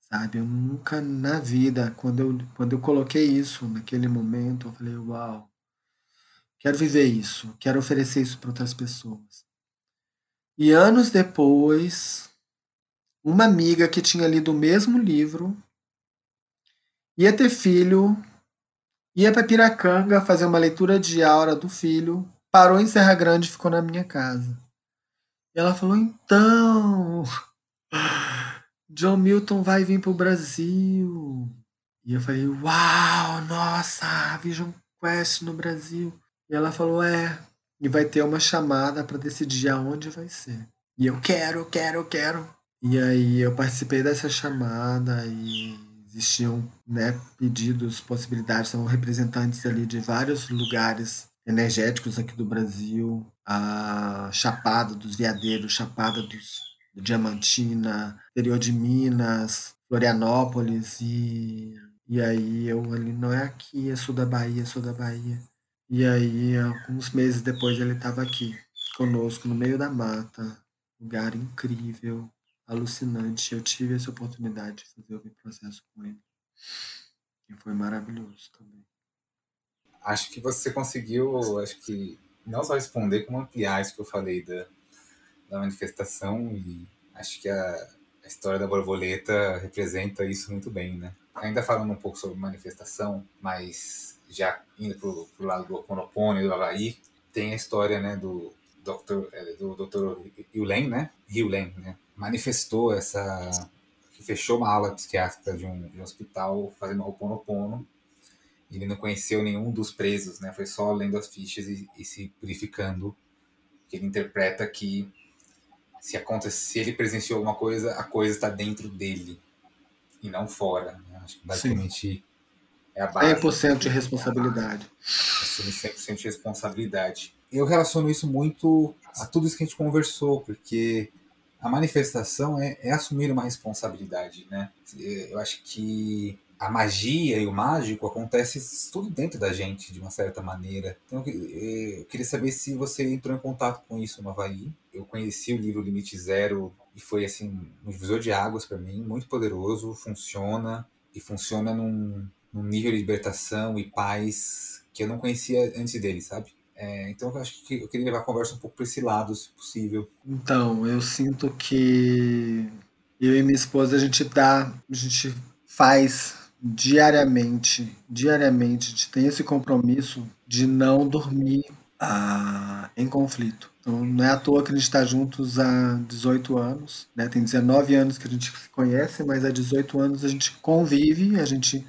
sabe? Eu nunca na vida, quando eu, quando eu coloquei isso naquele momento, eu falei, uau, quero viver isso, quero oferecer isso para outras pessoas. E anos depois, uma amiga que tinha lido o mesmo livro, ia ter filho, ia para Piracanga fazer uma leitura de aura do filho, parou em Serra Grande e ficou na minha casa. E ela falou: então, John Milton vai vir para o Brasil. E eu falei, uau, nossa, Vision Quest no Brasil. E ela falou, é, e vai ter uma chamada para decidir aonde vai ser. E eu quero, quero, quero. E aí eu participei dessa chamada e existiam né, pedidos, possibilidades, são representantes ali de vários lugares energéticos aqui do Brasil, a Chapada dos Veadeiros, Chapada dos Diamantina, interior de Minas, Florianópolis e e aí eu ali não é aqui, é sul da Bahia, sul da Bahia. E aí alguns meses depois ele estava aqui conosco no meio da mata, lugar incrível, alucinante. Eu tive essa oportunidade de fazer o processo com ele. E foi maravilhoso também. Acho que você conseguiu, acho que não só responder, como ampliar isso que eu falei da, da manifestação e acho que a, a história da borboleta representa isso muito bem, né? Ainda falando um pouco sobre manifestação, mas já indo pro, pro lado do Ho'oponopono e do Havaí, tem a história, né, do Dr. É, do Dr. Yulen, né? Yulen, né? Manifestou essa que fechou uma ala psiquiátrica de um, de um hospital fazendo Ho'oponopono. Ele não conheceu nenhum dos presos, né? Foi só lendo as fichas e, e se purificando. Ele interpreta que se acontece, se ele presenciou alguma coisa, a coisa está dentro dele e não fora. Né? Acho que basicamente Sim. é a base. 100% de responsabilidade. Assumir 100% de responsabilidade. Eu relaciono isso muito a tudo isso que a gente conversou, porque a manifestação é, é assumir uma responsabilidade, né? Eu acho que a magia e o mágico acontece tudo dentro da gente, de uma certa maneira. Então, eu queria saber se você entrou em contato com isso no Havaí. Eu conheci o livro Limite Zero e foi, assim, um divisor de águas para mim, muito poderoso, funciona, e funciona num, num, nível de libertação e paz que eu não conhecia antes dele, sabe? É, então, eu acho que eu queria levar a conversa um pouco para esse lado, se possível. Então, eu sinto que eu e minha esposa, a gente dá, a gente faz diariamente, diariamente, gente tem esse compromisso de não dormir ah, em conflito. Então, não é à toa que a gente está juntos há 18 anos, né? Tem 19 anos que a gente se conhece, mas há 18 anos a gente convive, a gente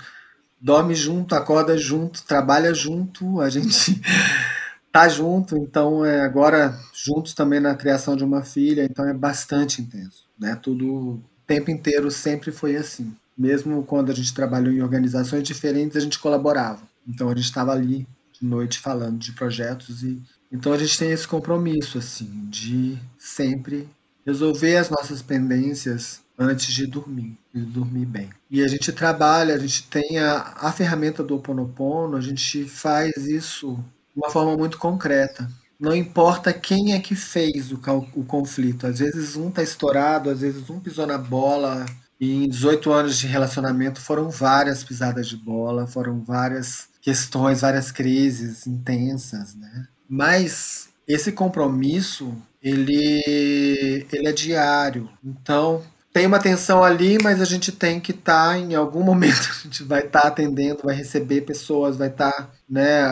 dorme junto, acorda junto, trabalha junto, a gente tá junto, então é agora juntos também na criação de uma filha, então é bastante intenso, né? Tudo o tempo inteiro sempre foi assim. Mesmo quando a gente trabalhou em organizações diferentes, a gente colaborava. Então a gente estava ali de noite falando de projetos e então a gente tem esse compromisso assim de sempre resolver as nossas pendências antes de dormir, de dormir bem. E a gente trabalha, a gente tem a, a ferramenta do Oponopono, a gente faz isso de uma forma muito concreta. Não importa quem é que fez o, o conflito. Às vezes um está estourado, às vezes um pisou na bola, e em 18 anos de relacionamento foram várias pisadas de bola, foram várias questões, várias crises intensas, né? Mas esse compromisso, ele, ele é diário. Então, tem uma tensão ali, mas a gente tem que estar tá, em algum momento, a gente vai estar tá atendendo, vai receber pessoas, vai estar, tá, né,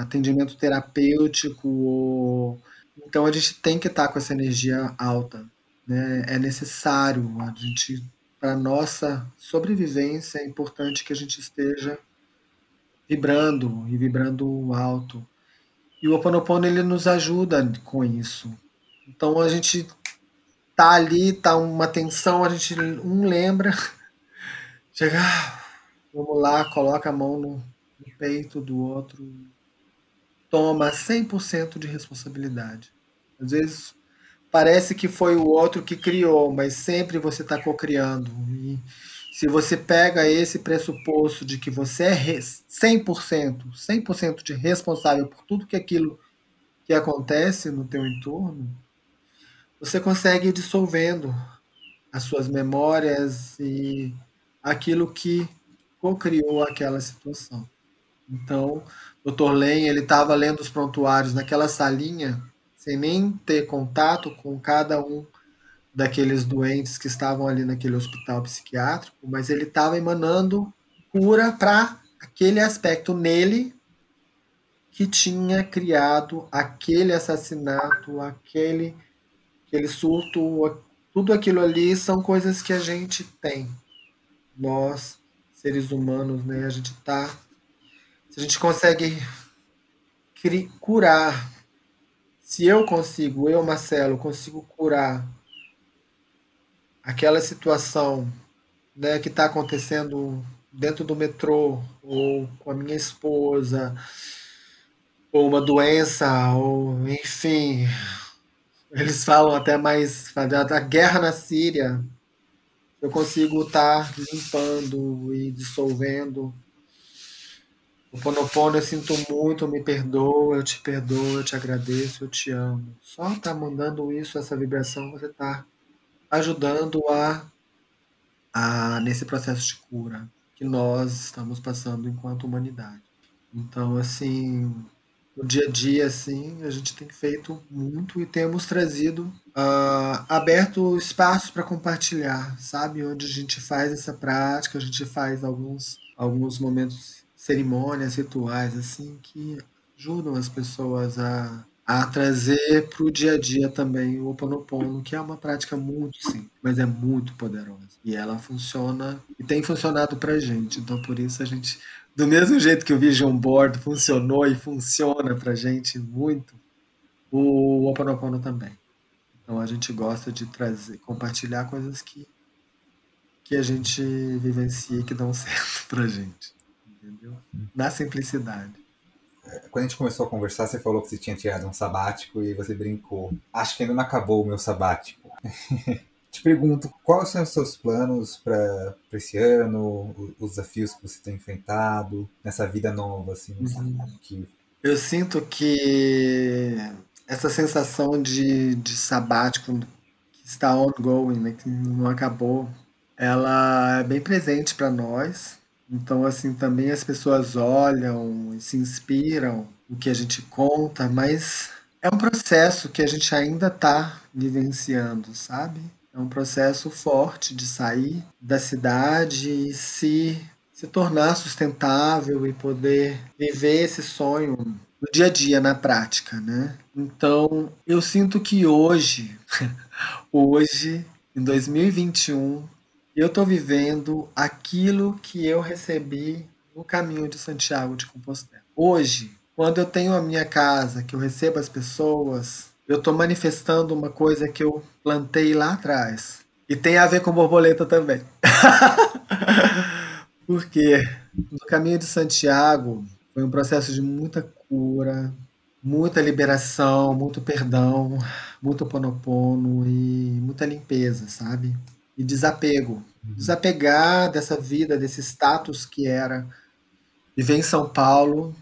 atendimento terapêutico. Então, a gente tem que estar tá com essa energia alta. Né? É necessário a gente para nossa sobrevivência é importante que a gente esteja vibrando e vibrando alto. E o Ho Oponopono ele nos ajuda com isso. Então a gente tá ali, tá uma tensão, a gente um lembra, chega, vamos lá, coloca a mão no, no peito do outro, toma 100% de responsabilidade. Às vezes parece que foi o outro que criou, mas sempre você está cocriando. E se você pega esse pressuposto de que você é 100%, 100% de responsável por tudo que aquilo que acontece no teu entorno, você consegue ir dissolvendo as suas memórias e aquilo que co-criou aquela situação. Então, o Dr. Len, ele estava lendo os prontuários naquela salinha sem nem ter contato com cada um daqueles doentes que estavam ali naquele hospital psiquiátrico, mas ele estava emanando cura para aquele aspecto nele que tinha criado aquele assassinato, aquele, aquele surto, tudo aquilo ali são coisas que a gente tem. Nós, seres humanos, né, a gente tá se a gente consegue curar se eu consigo, eu, Marcelo, consigo curar aquela situação né, que está acontecendo dentro do metrô, ou com a minha esposa, ou uma doença, ou enfim, eles falam até mais da guerra na Síria. Eu consigo estar tá limpando e dissolvendo o Ponopono, eu sinto muito, me perdoa, eu te perdoo, eu te agradeço, eu te amo. Só tá mandando isso, essa vibração, você tá ajudando a, a nesse processo de cura que nós estamos passando enquanto humanidade. Então, assim, no dia a dia, assim, a gente tem feito muito e temos trazido, uh, aberto espaço para compartilhar, sabe? Onde a gente faz essa prática, a gente faz alguns, alguns momentos cerimônias, rituais, assim, que ajudam as pessoas a, a trazer para o dia a dia também o Ho Oponopono, que é uma prática muito simples, mas é muito poderosa. E ela funciona, e tem funcionado para gente. Então, por isso a gente, do mesmo jeito que o Vision Board funcionou e funciona para gente muito, o Oponopono também. Então, a gente gosta de trazer, compartilhar coisas que, que a gente vivencia e que dão certo para gente. Entendeu? Na simplicidade. Quando a gente começou a conversar, você falou que você tinha tirado um sabático e você brincou. Acho que ainda não acabou o meu sabático. Te pergunto, quais são os seus planos para esse ano, os desafios que você tem enfrentado nessa vida nova, assim, uhum. que... Eu sinto que essa sensação de, de sabático que está ongoing, né, que não acabou, ela é bem presente para nós. Então, assim, também as pessoas olham e se inspiram no que a gente conta, mas é um processo que a gente ainda está vivenciando, sabe? É um processo forte de sair da cidade e se, se tornar sustentável e poder viver esse sonho no dia a dia, na prática, né? Então, eu sinto que hoje, hoje, em 2021, eu estou vivendo aquilo que eu recebi no caminho de Santiago de Compostela. Hoje, quando eu tenho a minha casa, que eu recebo as pessoas, eu estou manifestando uma coisa que eu plantei lá atrás. E tem a ver com borboleta também. Porque no caminho de Santiago foi um processo de muita cura, muita liberação, muito perdão, muito ponopono e muita limpeza, sabe? E desapego. Uhum. Desapegar dessa vida, desse status que era viver em São Paulo.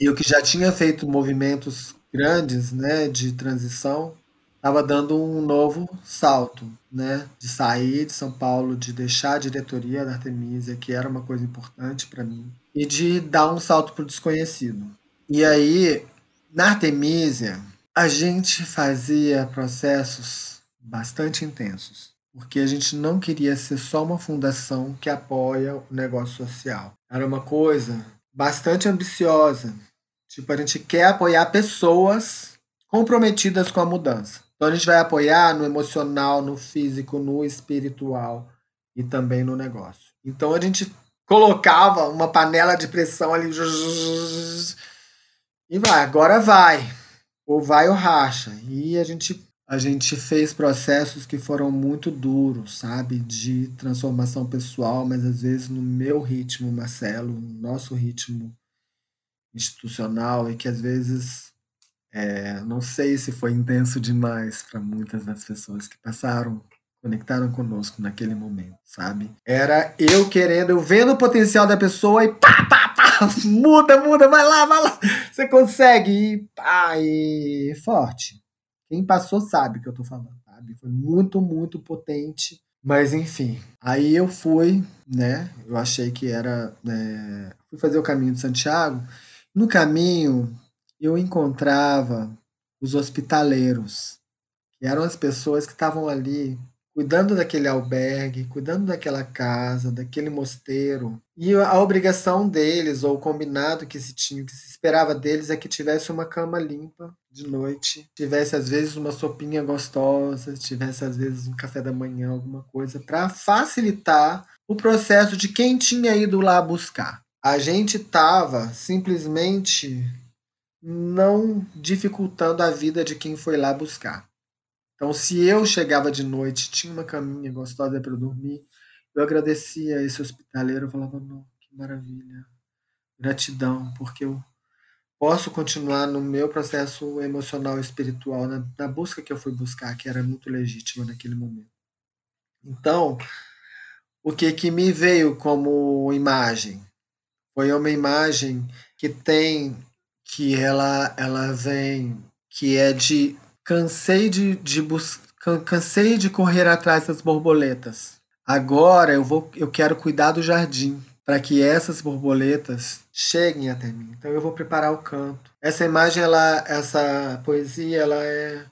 E eu que já tinha feito movimentos grandes, né, de transição, estava dando um novo salto, né, de sair de São Paulo, de deixar a diretoria da Artemisia, que era uma coisa importante para mim, e de dar um salto para o desconhecido. E aí, na Artemisia, a gente fazia processos bastante intensos, porque a gente não queria ser só uma fundação que apoia o negócio social. Era uma coisa bastante ambiciosa, Tipo, a gente quer apoiar pessoas comprometidas com a mudança. Então a gente vai apoiar no emocional, no físico, no espiritual e também no negócio. Então a gente colocava uma panela de pressão ali e vai, agora vai. Ou vai ou racha. E a gente a gente fez processos que foram muito duros, sabe? De transformação pessoal, mas às vezes no meu ritmo, Marcelo, no nosso ritmo institucional e que às vezes é, não sei se foi intenso demais para muitas das pessoas que passaram, conectaram conosco naquele momento, sabe? Era eu querendo, eu vendo o potencial da pessoa e pá, pá, pá, muda, muda, vai lá, vai lá, você consegue e pá, e forte. Quem passou sabe o que eu tô falando, sabe? Foi muito, muito potente. Mas enfim, aí eu fui, né? Eu achei que era. Né, fui fazer o caminho de Santiago no caminho, eu encontrava os hospitaleiros, que eram as pessoas que estavam ali cuidando daquele albergue, cuidando daquela casa, daquele mosteiro. E a obrigação deles, ou o combinado que se tinha, que se esperava deles, é que tivesse uma cama limpa de noite, tivesse às vezes uma sopinha gostosa, tivesse às vezes um café da manhã, alguma coisa, para facilitar o processo de quem tinha ido lá buscar. A gente estava simplesmente não dificultando a vida de quem foi lá buscar. Então, se eu chegava de noite, tinha uma caminha gostosa para dormir, eu agradecia esse hospitaleiro, eu falava, não, que maravilha, gratidão, porque eu posso continuar no meu processo emocional e espiritual, na, na busca que eu fui buscar, que era muito legítima naquele momento. Então, o que, que me veio como imagem? Foi uma imagem que tem, que ela, ela vem, que é de cansei de, de buscar, cansei de correr atrás das borboletas. Agora eu vou, eu quero cuidar do jardim para que essas borboletas cheguem até mim. Então eu vou preparar o canto. Essa imagem, ela, essa poesia, ela é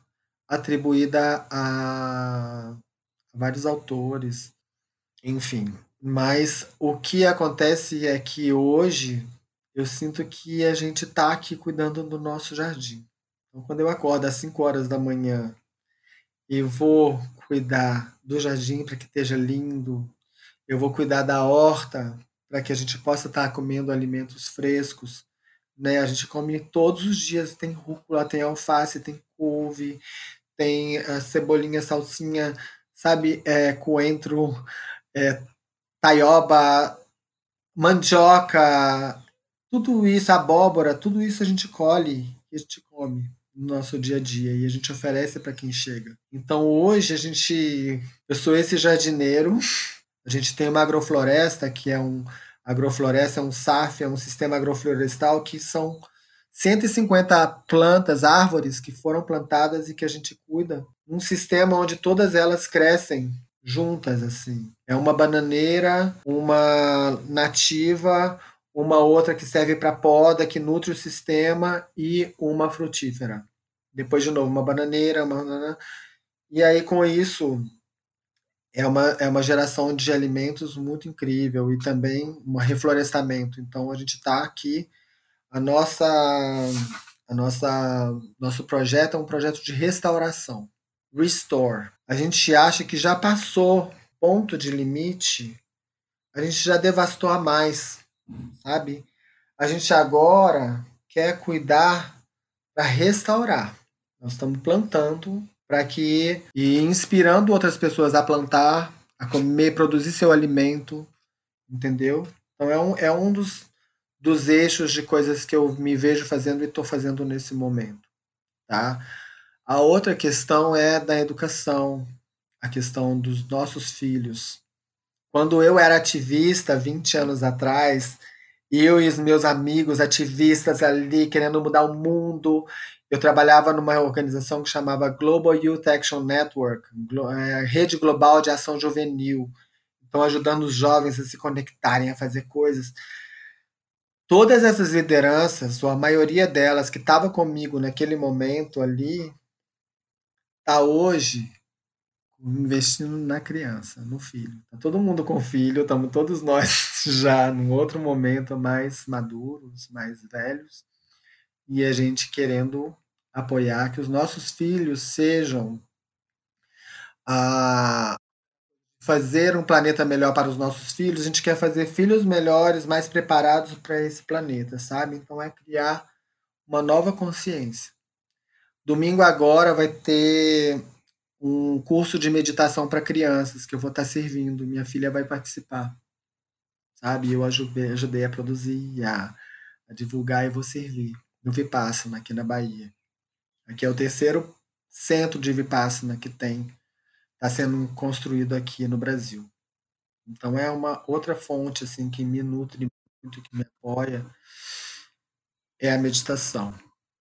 atribuída a vários autores. Enfim, mas o que acontece é que hoje eu sinto que a gente está aqui cuidando do nosso jardim. Então, quando eu acordo às 5 horas da manhã e vou cuidar do jardim para que esteja lindo, eu vou cuidar da horta para que a gente possa estar tá comendo alimentos frescos. Né? A gente come todos os dias, tem rúcula, tem alface, tem couve, tem a cebolinha, salsinha, sabe, é, coentro, é, taioba, mandioca, tudo isso, abóbora, tudo isso a gente colhe a gente come no nosso dia a dia e a gente oferece para quem chega. Então hoje a gente, eu sou esse jardineiro, a gente tem uma agrofloresta que é um agrofloresta, é um SAF, é um sistema agroflorestal que são 150 plantas, árvores que foram plantadas e que a gente cuida, um sistema onde todas elas crescem juntas assim. É uma bananeira, uma nativa, uma outra que serve para poda, que nutre o sistema e uma frutífera. Depois de novo uma bananeira, uma e aí com isso é uma, é uma geração de alimentos muito incrível e também um reflorestamento. Então a gente está aqui a nossa a nossa nosso projeto é um projeto de restauração restore. A gente acha que já passou ponto de limite, a gente já devastou a mais, sabe? A gente agora quer cuidar para restaurar. Nós estamos plantando para que e inspirando outras pessoas a plantar, a comer, produzir seu alimento, entendeu? Então é um, é um dos, dos eixos de coisas que eu me vejo fazendo e estou fazendo nesse momento, tá? A outra questão é da educação, a questão dos nossos filhos. Quando eu era ativista 20 anos atrás, eu e os meus amigos ativistas ali querendo mudar o mundo, eu trabalhava numa organização que chamava Global Youth Action Network, é, Rede Global de Ação Juvenil. Então, ajudando os jovens a se conectarem, a fazer coisas. Todas essas lideranças, ou a maioria delas que estava comigo naquele momento ali, está hoje investindo na criança, no filho. Tá todo mundo com filho, estamos todos nós já num outro momento mais maduros, mais velhos, e a gente querendo apoiar que os nossos filhos sejam a fazer um planeta melhor para os nossos filhos, a gente quer fazer filhos melhores, mais preparados para esse planeta, sabe? Então é criar uma nova consciência. Domingo agora vai ter um curso de meditação para crianças que eu vou estar tá servindo. Minha filha vai participar. Sabe? Eu ajudei, ajudei a produzir, a, a divulgar e vou servir no Vipassana aqui na Bahia. Aqui é o terceiro centro de Vipassana que tem, está sendo construído aqui no Brasil. Então é uma outra fonte assim que me nutre muito, que me apoia, é a meditação,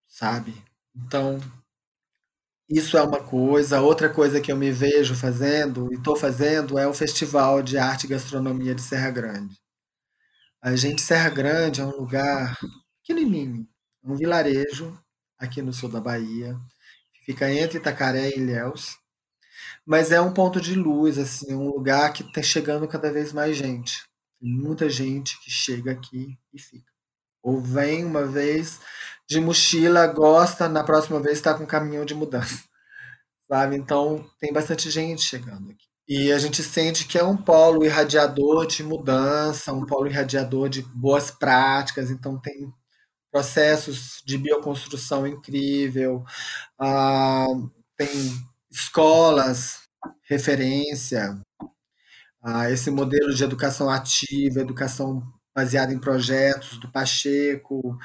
sabe? Então, isso é uma coisa. Outra coisa que eu me vejo fazendo e estou fazendo é o Festival de Arte e Gastronomia de Serra Grande. A gente, Serra Grande é um lugar pequenininho, um vilarejo aqui no sul da Bahia, fica entre Itacaré e Ilhéus, mas é um ponto de luz, assim, um lugar que está chegando cada vez mais gente. Tem muita gente que chega aqui e fica. Ou vem uma vez, de mochila, gosta, na próxima vez está com caminhão de mudança. Sabe? Então, tem bastante gente chegando aqui. E a gente sente que é um polo irradiador de mudança, um polo irradiador de boas práticas, então tem processos de bioconstrução incrível, ah, tem escolas, referência, ah, esse modelo de educação ativa, educação baseada em projetos do Pacheco,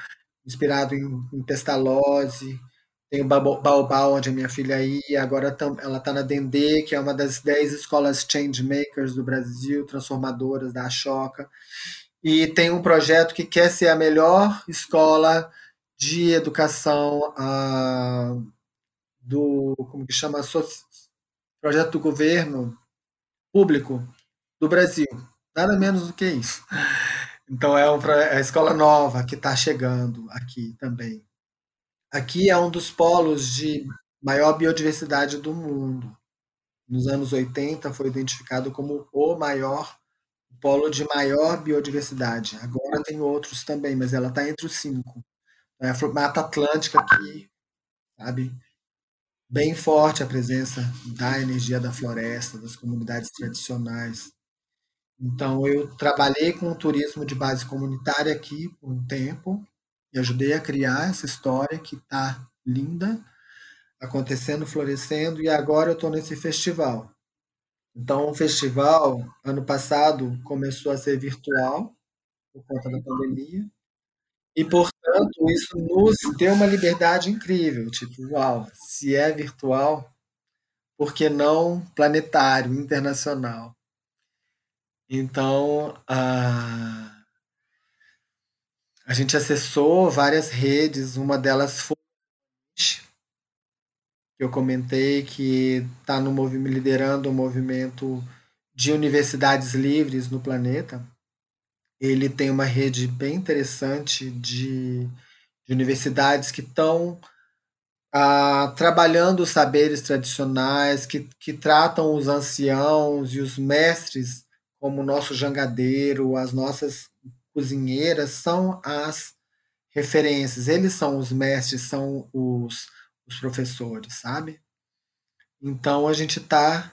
inspirado em, em Pestalozzi. Tem o Baobá, onde a minha filha ia, agora ela está na Dendê, que é uma das 10 escolas changemakers do Brasil, transformadoras da Ashoka. E tem um projeto que quer ser a melhor escola de educação uh, do, como que chama, so, projeto do governo público do Brasil. Nada menos do que isso. Então é, um, é a escola nova que está chegando aqui também. Aqui é um dos polos de maior biodiversidade do mundo. Nos anos 80 foi identificado como o maior polo de maior biodiversidade. Agora tem outros também, mas ela está entre os cinco. É a Mata Atlântica aqui, sabe? Bem forte a presença da energia da floresta, das comunidades tradicionais. Então, eu trabalhei com o turismo de base comunitária aqui por um tempo e ajudei a criar essa história que está linda, acontecendo, florescendo, e agora eu estou nesse festival. Então, o festival, ano passado, começou a ser virtual, por conta da pandemia. E, portanto, isso nos deu uma liberdade incrível. Tipo, uau, se é virtual, por que não planetário, internacional? Então, a, a gente acessou várias redes, uma delas foi eu comentei que está no movimento liderando o movimento de universidades livres no planeta. Ele tem uma rede bem interessante de, de universidades que estão ah, trabalhando os saberes tradicionais, que, que tratam os anciãos e os mestres como o nosso jangadeiro, as nossas cozinheiras, são as referências. Eles são os mestres, são os, os professores, sabe? Então a gente está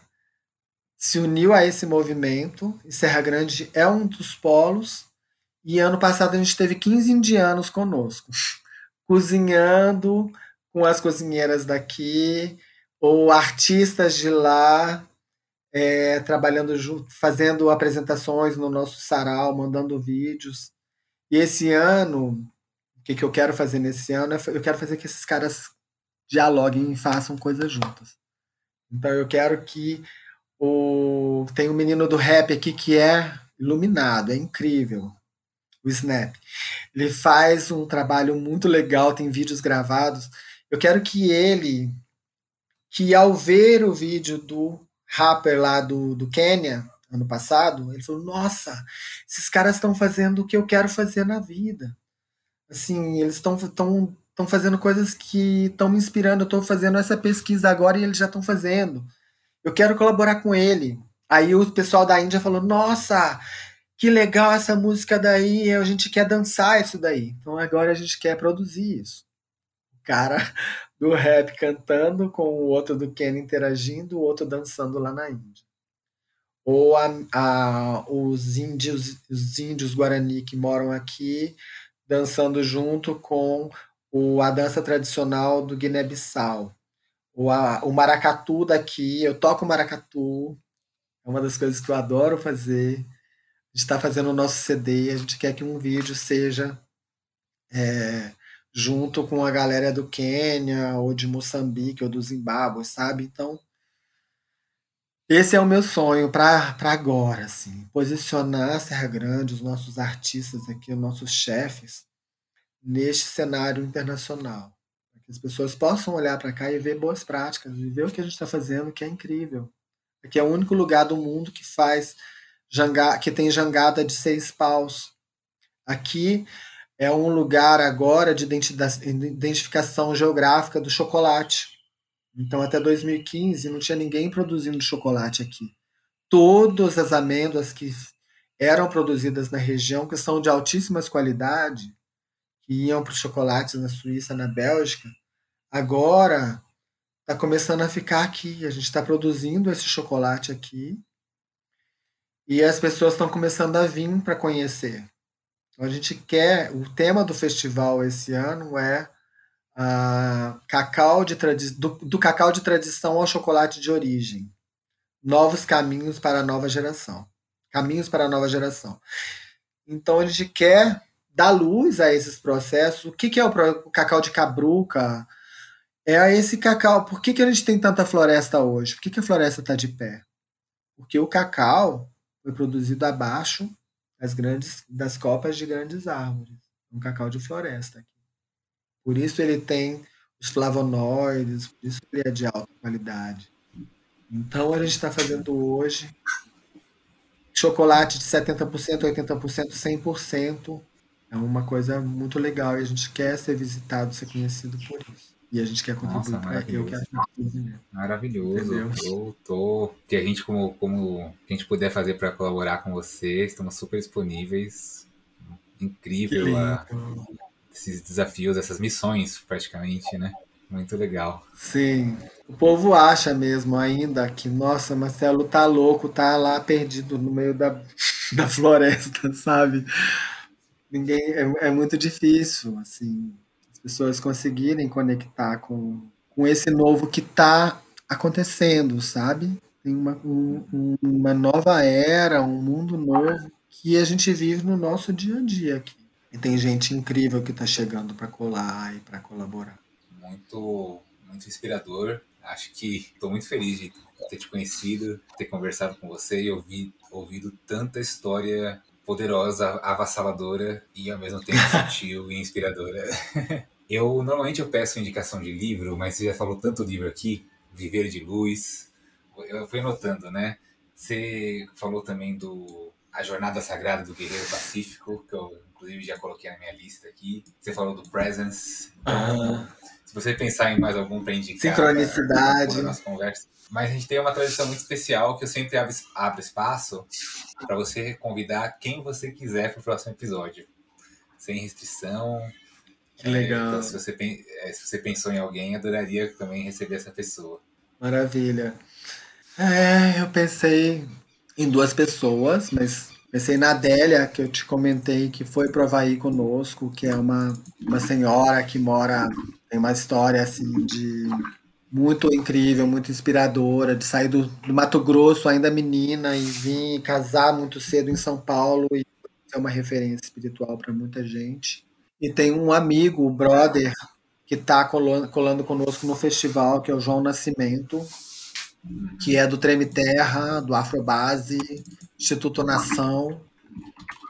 se uniu a esse movimento, e Serra Grande é um dos polos, e ano passado a gente teve 15 indianos conosco, cozinhando com as cozinheiras daqui, ou artistas de lá, é, trabalhando junto, fazendo apresentações no nosso sarau, mandando vídeos. E esse ano, o que, que eu quero fazer nesse ano? É eu quero fazer que esses caras dialoguem e façam coisas juntas. Então eu quero que o, tem um menino do rap aqui que é iluminado, é incrível. O Snap. Ele faz um trabalho muito legal, tem vídeos gravados. Eu quero que ele, que ao ver o vídeo do rapper lá do, do Quênia, ano passado, ele falou: Nossa, esses caras estão fazendo o que eu quero fazer na vida. Assim, eles estão estão fazendo coisas que estão me inspirando. Eu estou fazendo essa pesquisa agora e eles já estão fazendo eu quero colaborar com ele. Aí o pessoal da Índia falou: Nossa, que legal essa música daí, a gente quer dançar isso daí. Então agora a gente quer produzir isso. Cara do rap cantando com o outro do Ken interagindo, o outro dançando lá na Índia. Ou a, a, os, índios, os índios Guarani que moram aqui dançando junto com o, a dança tradicional do Guiné-Bissau o, a, o maracatu daqui, eu toco maracatu, é uma das coisas que eu adoro fazer. A gente está fazendo o nosso CD, a gente quer que um vídeo seja é, junto com a galera do Quênia, ou de Moçambique, ou do Zimbábue, sabe? Então, esse é o meu sonho para agora, assim, posicionar Serra Grande, os nossos artistas aqui, os nossos chefes, neste cenário internacional que as pessoas possam olhar para cá e ver boas práticas, e ver o que a gente está fazendo, que é incrível. Aqui é o único lugar do mundo que faz janga, que tem jangada de seis paus. Aqui é um lugar agora de identificação geográfica do chocolate. Então, até 2015, não tinha ninguém produzindo chocolate aqui. Todas as amêndoas que eram produzidas na região, que são de altíssimas qualidade, que iam para os chocolates na Suíça, na Bélgica, agora está começando a ficar aqui. A gente está produzindo esse chocolate aqui e as pessoas estão começando a vir para conhecer. Então a gente quer. O tema do festival esse ano é a cacau de do, do cacau de tradição ao chocolate de origem. Novos caminhos para a nova geração. Caminhos para a nova geração. Então a gente quer dar luz a esses processos. O que, que é o, o cacau de cabruca? É esse cacau. Por que, que a gente tem tanta floresta hoje? Por que, que a floresta está de pé? Porque o cacau foi produzido abaixo das grandes das copas de grandes árvores. Um cacau de floresta. Por isso ele tem os flavonoides, por isso ele é de alta qualidade. Então a gente está fazendo hoje chocolate de 70%, 80%, 100%, é uma coisa muito legal e a gente quer ser visitado, ser conhecido por isso. E a gente quer contribuir para eu quero Maravilhoso. Entendeu? Eu tô. Que a gente, como, como a gente puder fazer para colaborar com você, estamos super disponíveis. Incrível a, esses desafios, essas missões, praticamente, né? Muito legal. Sim. O povo acha mesmo ainda que, nossa, Marcelo tá louco, tá lá perdido no meio da, da floresta, sabe? ninguém é, é muito difícil assim as pessoas conseguirem conectar com, com esse novo que está acontecendo, sabe? Tem uma, um, uma nova era, um mundo novo que a gente vive no nosso dia a dia aqui. E tem gente incrível que está chegando para colar e para colaborar. Muito, muito inspirador. Acho que estou muito feliz de ter te conhecido, ter conversado com você e ouvir, ouvido tanta história poderosa, avassaladora e ao mesmo tempo sutil e inspiradora. Eu normalmente eu peço indicação de livro, mas você já falou tanto livro aqui, Viver de Luz. Eu fui notando, né? Você falou também do A Jornada Sagrada do Guerreiro Pacífico, que eu inclusive já coloquei na minha lista aqui. Você falou do Presence. Se você pensar em mais algum para indicar, sincronicidade, nossa conversa. Mas a gente tem uma tradição muito especial que eu sempre abro, abro espaço para você convidar quem você quiser para o próximo episódio, sem restrição. Que legal. É, então, se você, é, se você pensou em alguém, adoraria também receber essa pessoa. Maravilha. É, eu pensei em duas pessoas, mas pensei na Adélia, que eu te comentei, que foi para Havaí conosco, que é uma, uma senhora que mora, tem uma história assim de muito incrível, muito inspiradora, de sair do, do Mato Grosso ainda menina e vir casar muito cedo em São Paulo e ser uma referência espiritual para muita gente. E tem um amigo, o brother, que está colando, colando conosco no festival, que é o João Nascimento, que é do Treme Terra, do Afrobase, Instituto Nação,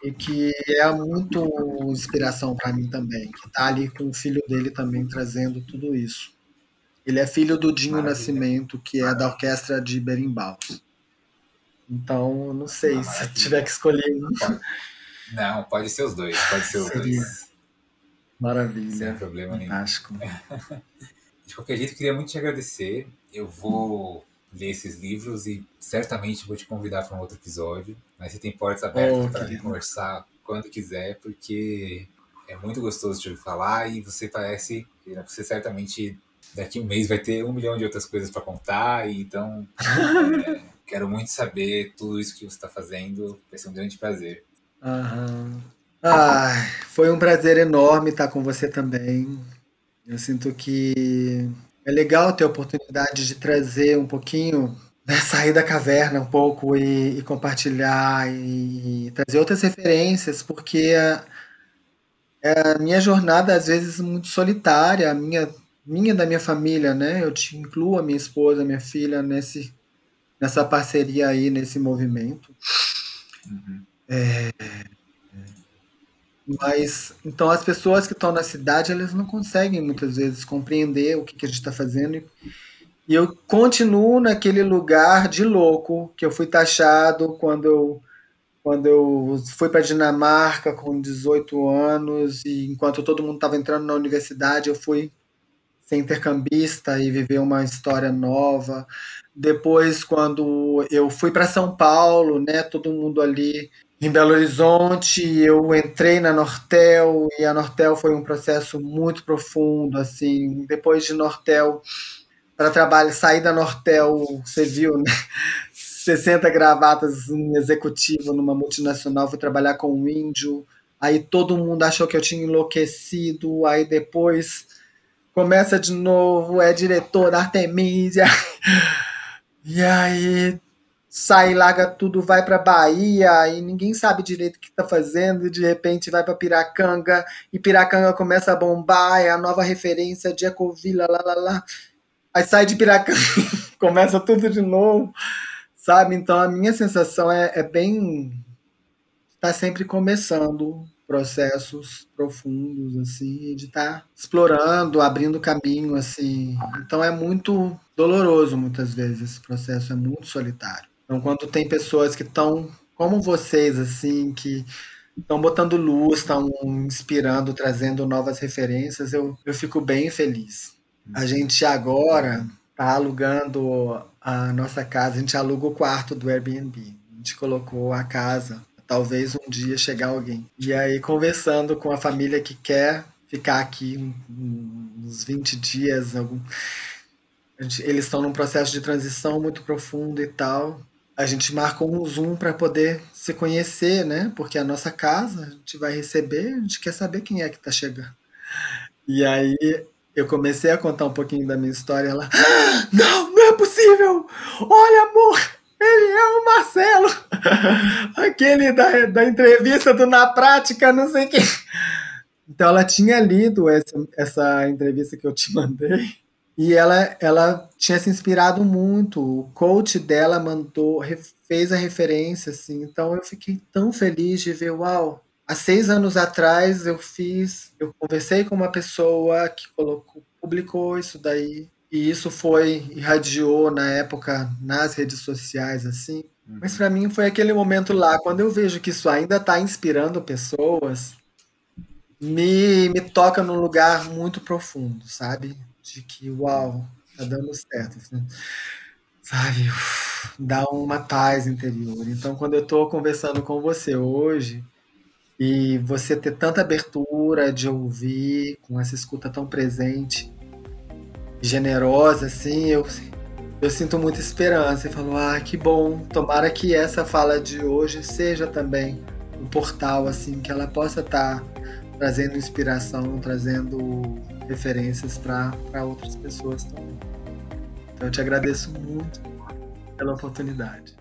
e que é muito inspiração para mim também, que está ali com o filho dele também trazendo tudo isso. Ele é filho do Dinho Maravilha. Nascimento, que é da orquestra de Berimbaus. Então, não sei, se tiver que escolher um. Não, pode ser os dois, pode ser os Seria. dois. Maravilha. Sem problema nenhum. Fantástico. De qualquer jeito, queria muito te agradecer. Eu vou ler esses livros e certamente vou te convidar para um outro episódio. Mas você tem portas abertas oh, para conversar quando quiser, porque é muito gostoso te ouvir falar e você parece, você certamente daqui a um mês vai ter um milhão de outras coisas para contar, e então é, quero muito saber tudo isso que você está fazendo. Vai ser um grande prazer. Aham. Ah, foi um prazer enorme estar com você também. Eu sinto que é legal ter a oportunidade de trazer um pouquinho, né, sair da caverna um pouco e, e compartilhar e, e, trazer outras referências, porque a, a, minha jornada às vezes é muito solitária, a minha, minha da minha família, né? Eu te incluo a minha esposa, a minha filha nesse, nessa parceria aí, nesse movimento. Uhum. É, mas, então, as pessoas que estão na cidade, elas não conseguem muitas vezes compreender o que, que a gente está fazendo. E eu continuo naquele lugar de louco que eu fui taxado quando eu, quando eu fui para Dinamarca com 18 anos, e enquanto todo mundo estava entrando na universidade, eu fui ser intercambista e viver uma história nova. Depois, quando eu fui para São Paulo, né, todo mundo ali em Belo Horizonte, eu entrei na Nortel e a Nortel foi um processo muito profundo, assim, depois de Nortel para trabalho, sair da Nortel, você viu, né? 60 gravatas em executivo numa multinacional, fui trabalhar com um índio, aí todo mundo achou que eu tinha enlouquecido, aí depois começa de novo, é diretor da Artemisia, e aí sai, larga tudo, vai para Bahia e ninguém sabe direito o que está fazendo e de repente vai para Piracanga e Piracanga começa a bombar, é a nova referência de Ecovila, lá, lá, lá. Aí sai de Piracanga, começa tudo de novo, sabe? Então a minha sensação é, é bem... Está sempre começando processos profundos assim de estar tá explorando abrindo caminho assim então é muito doloroso muitas vezes esse processo é muito solitário então, quando tem pessoas que estão como vocês, assim, que estão botando luz, estão inspirando, trazendo novas referências, eu, eu fico bem feliz. A gente agora está alugando a nossa casa, a gente aluga o quarto do Airbnb. A gente colocou a casa, talvez um dia chegar alguém. E aí, conversando com a família que quer ficar aqui uns 20 dias, algum... eles estão num processo de transição muito profundo e tal a gente marcou um Zoom para poder se conhecer, né? Porque a nossa casa, a gente vai receber, a gente quer saber quem é que está chegando. E aí eu comecei a contar um pouquinho da minha história. Ela, ah, não, não é possível! Olha, amor, ele é o Marcelo! Aquele da, da entrevista do Na Prática, não sei o que. Então ela tinha lido essa, essa entrevista que eu te mandei. E ela, ela tinha se inspirado muito. O coach dela mandou, fez a referência, assim. Então eu fiquei tão feliz de ver, uau, há seis anos atrás eu fiz, eu conversei com uma pessoa que colocou, publicou isso daí. E isso foi, irradiou na época nas redes sociais, assim. Uhum. Mas para mim foi aquele momento lá, quando eu vejo que isso ainda está inspirando pessoas, me, me toca num lugar muito profundo, sabe? De que, uau, tá dando certo. Assim. Sabe? dá uma paz interior. Então, quando eu estou conversando com você hoje, e você ter tanta abertura de ouvir, com essa escuta tão presente, generosa, assim, eu, eu sinto muita esperança. E falo, ah, que bom, tomara que essa fala de hoje seja também um portal, assim, que ela possa estar tá trazendo inspiração, trazendo referências para outras pessoas também. Então eu te agradeço muito pela oportunidade.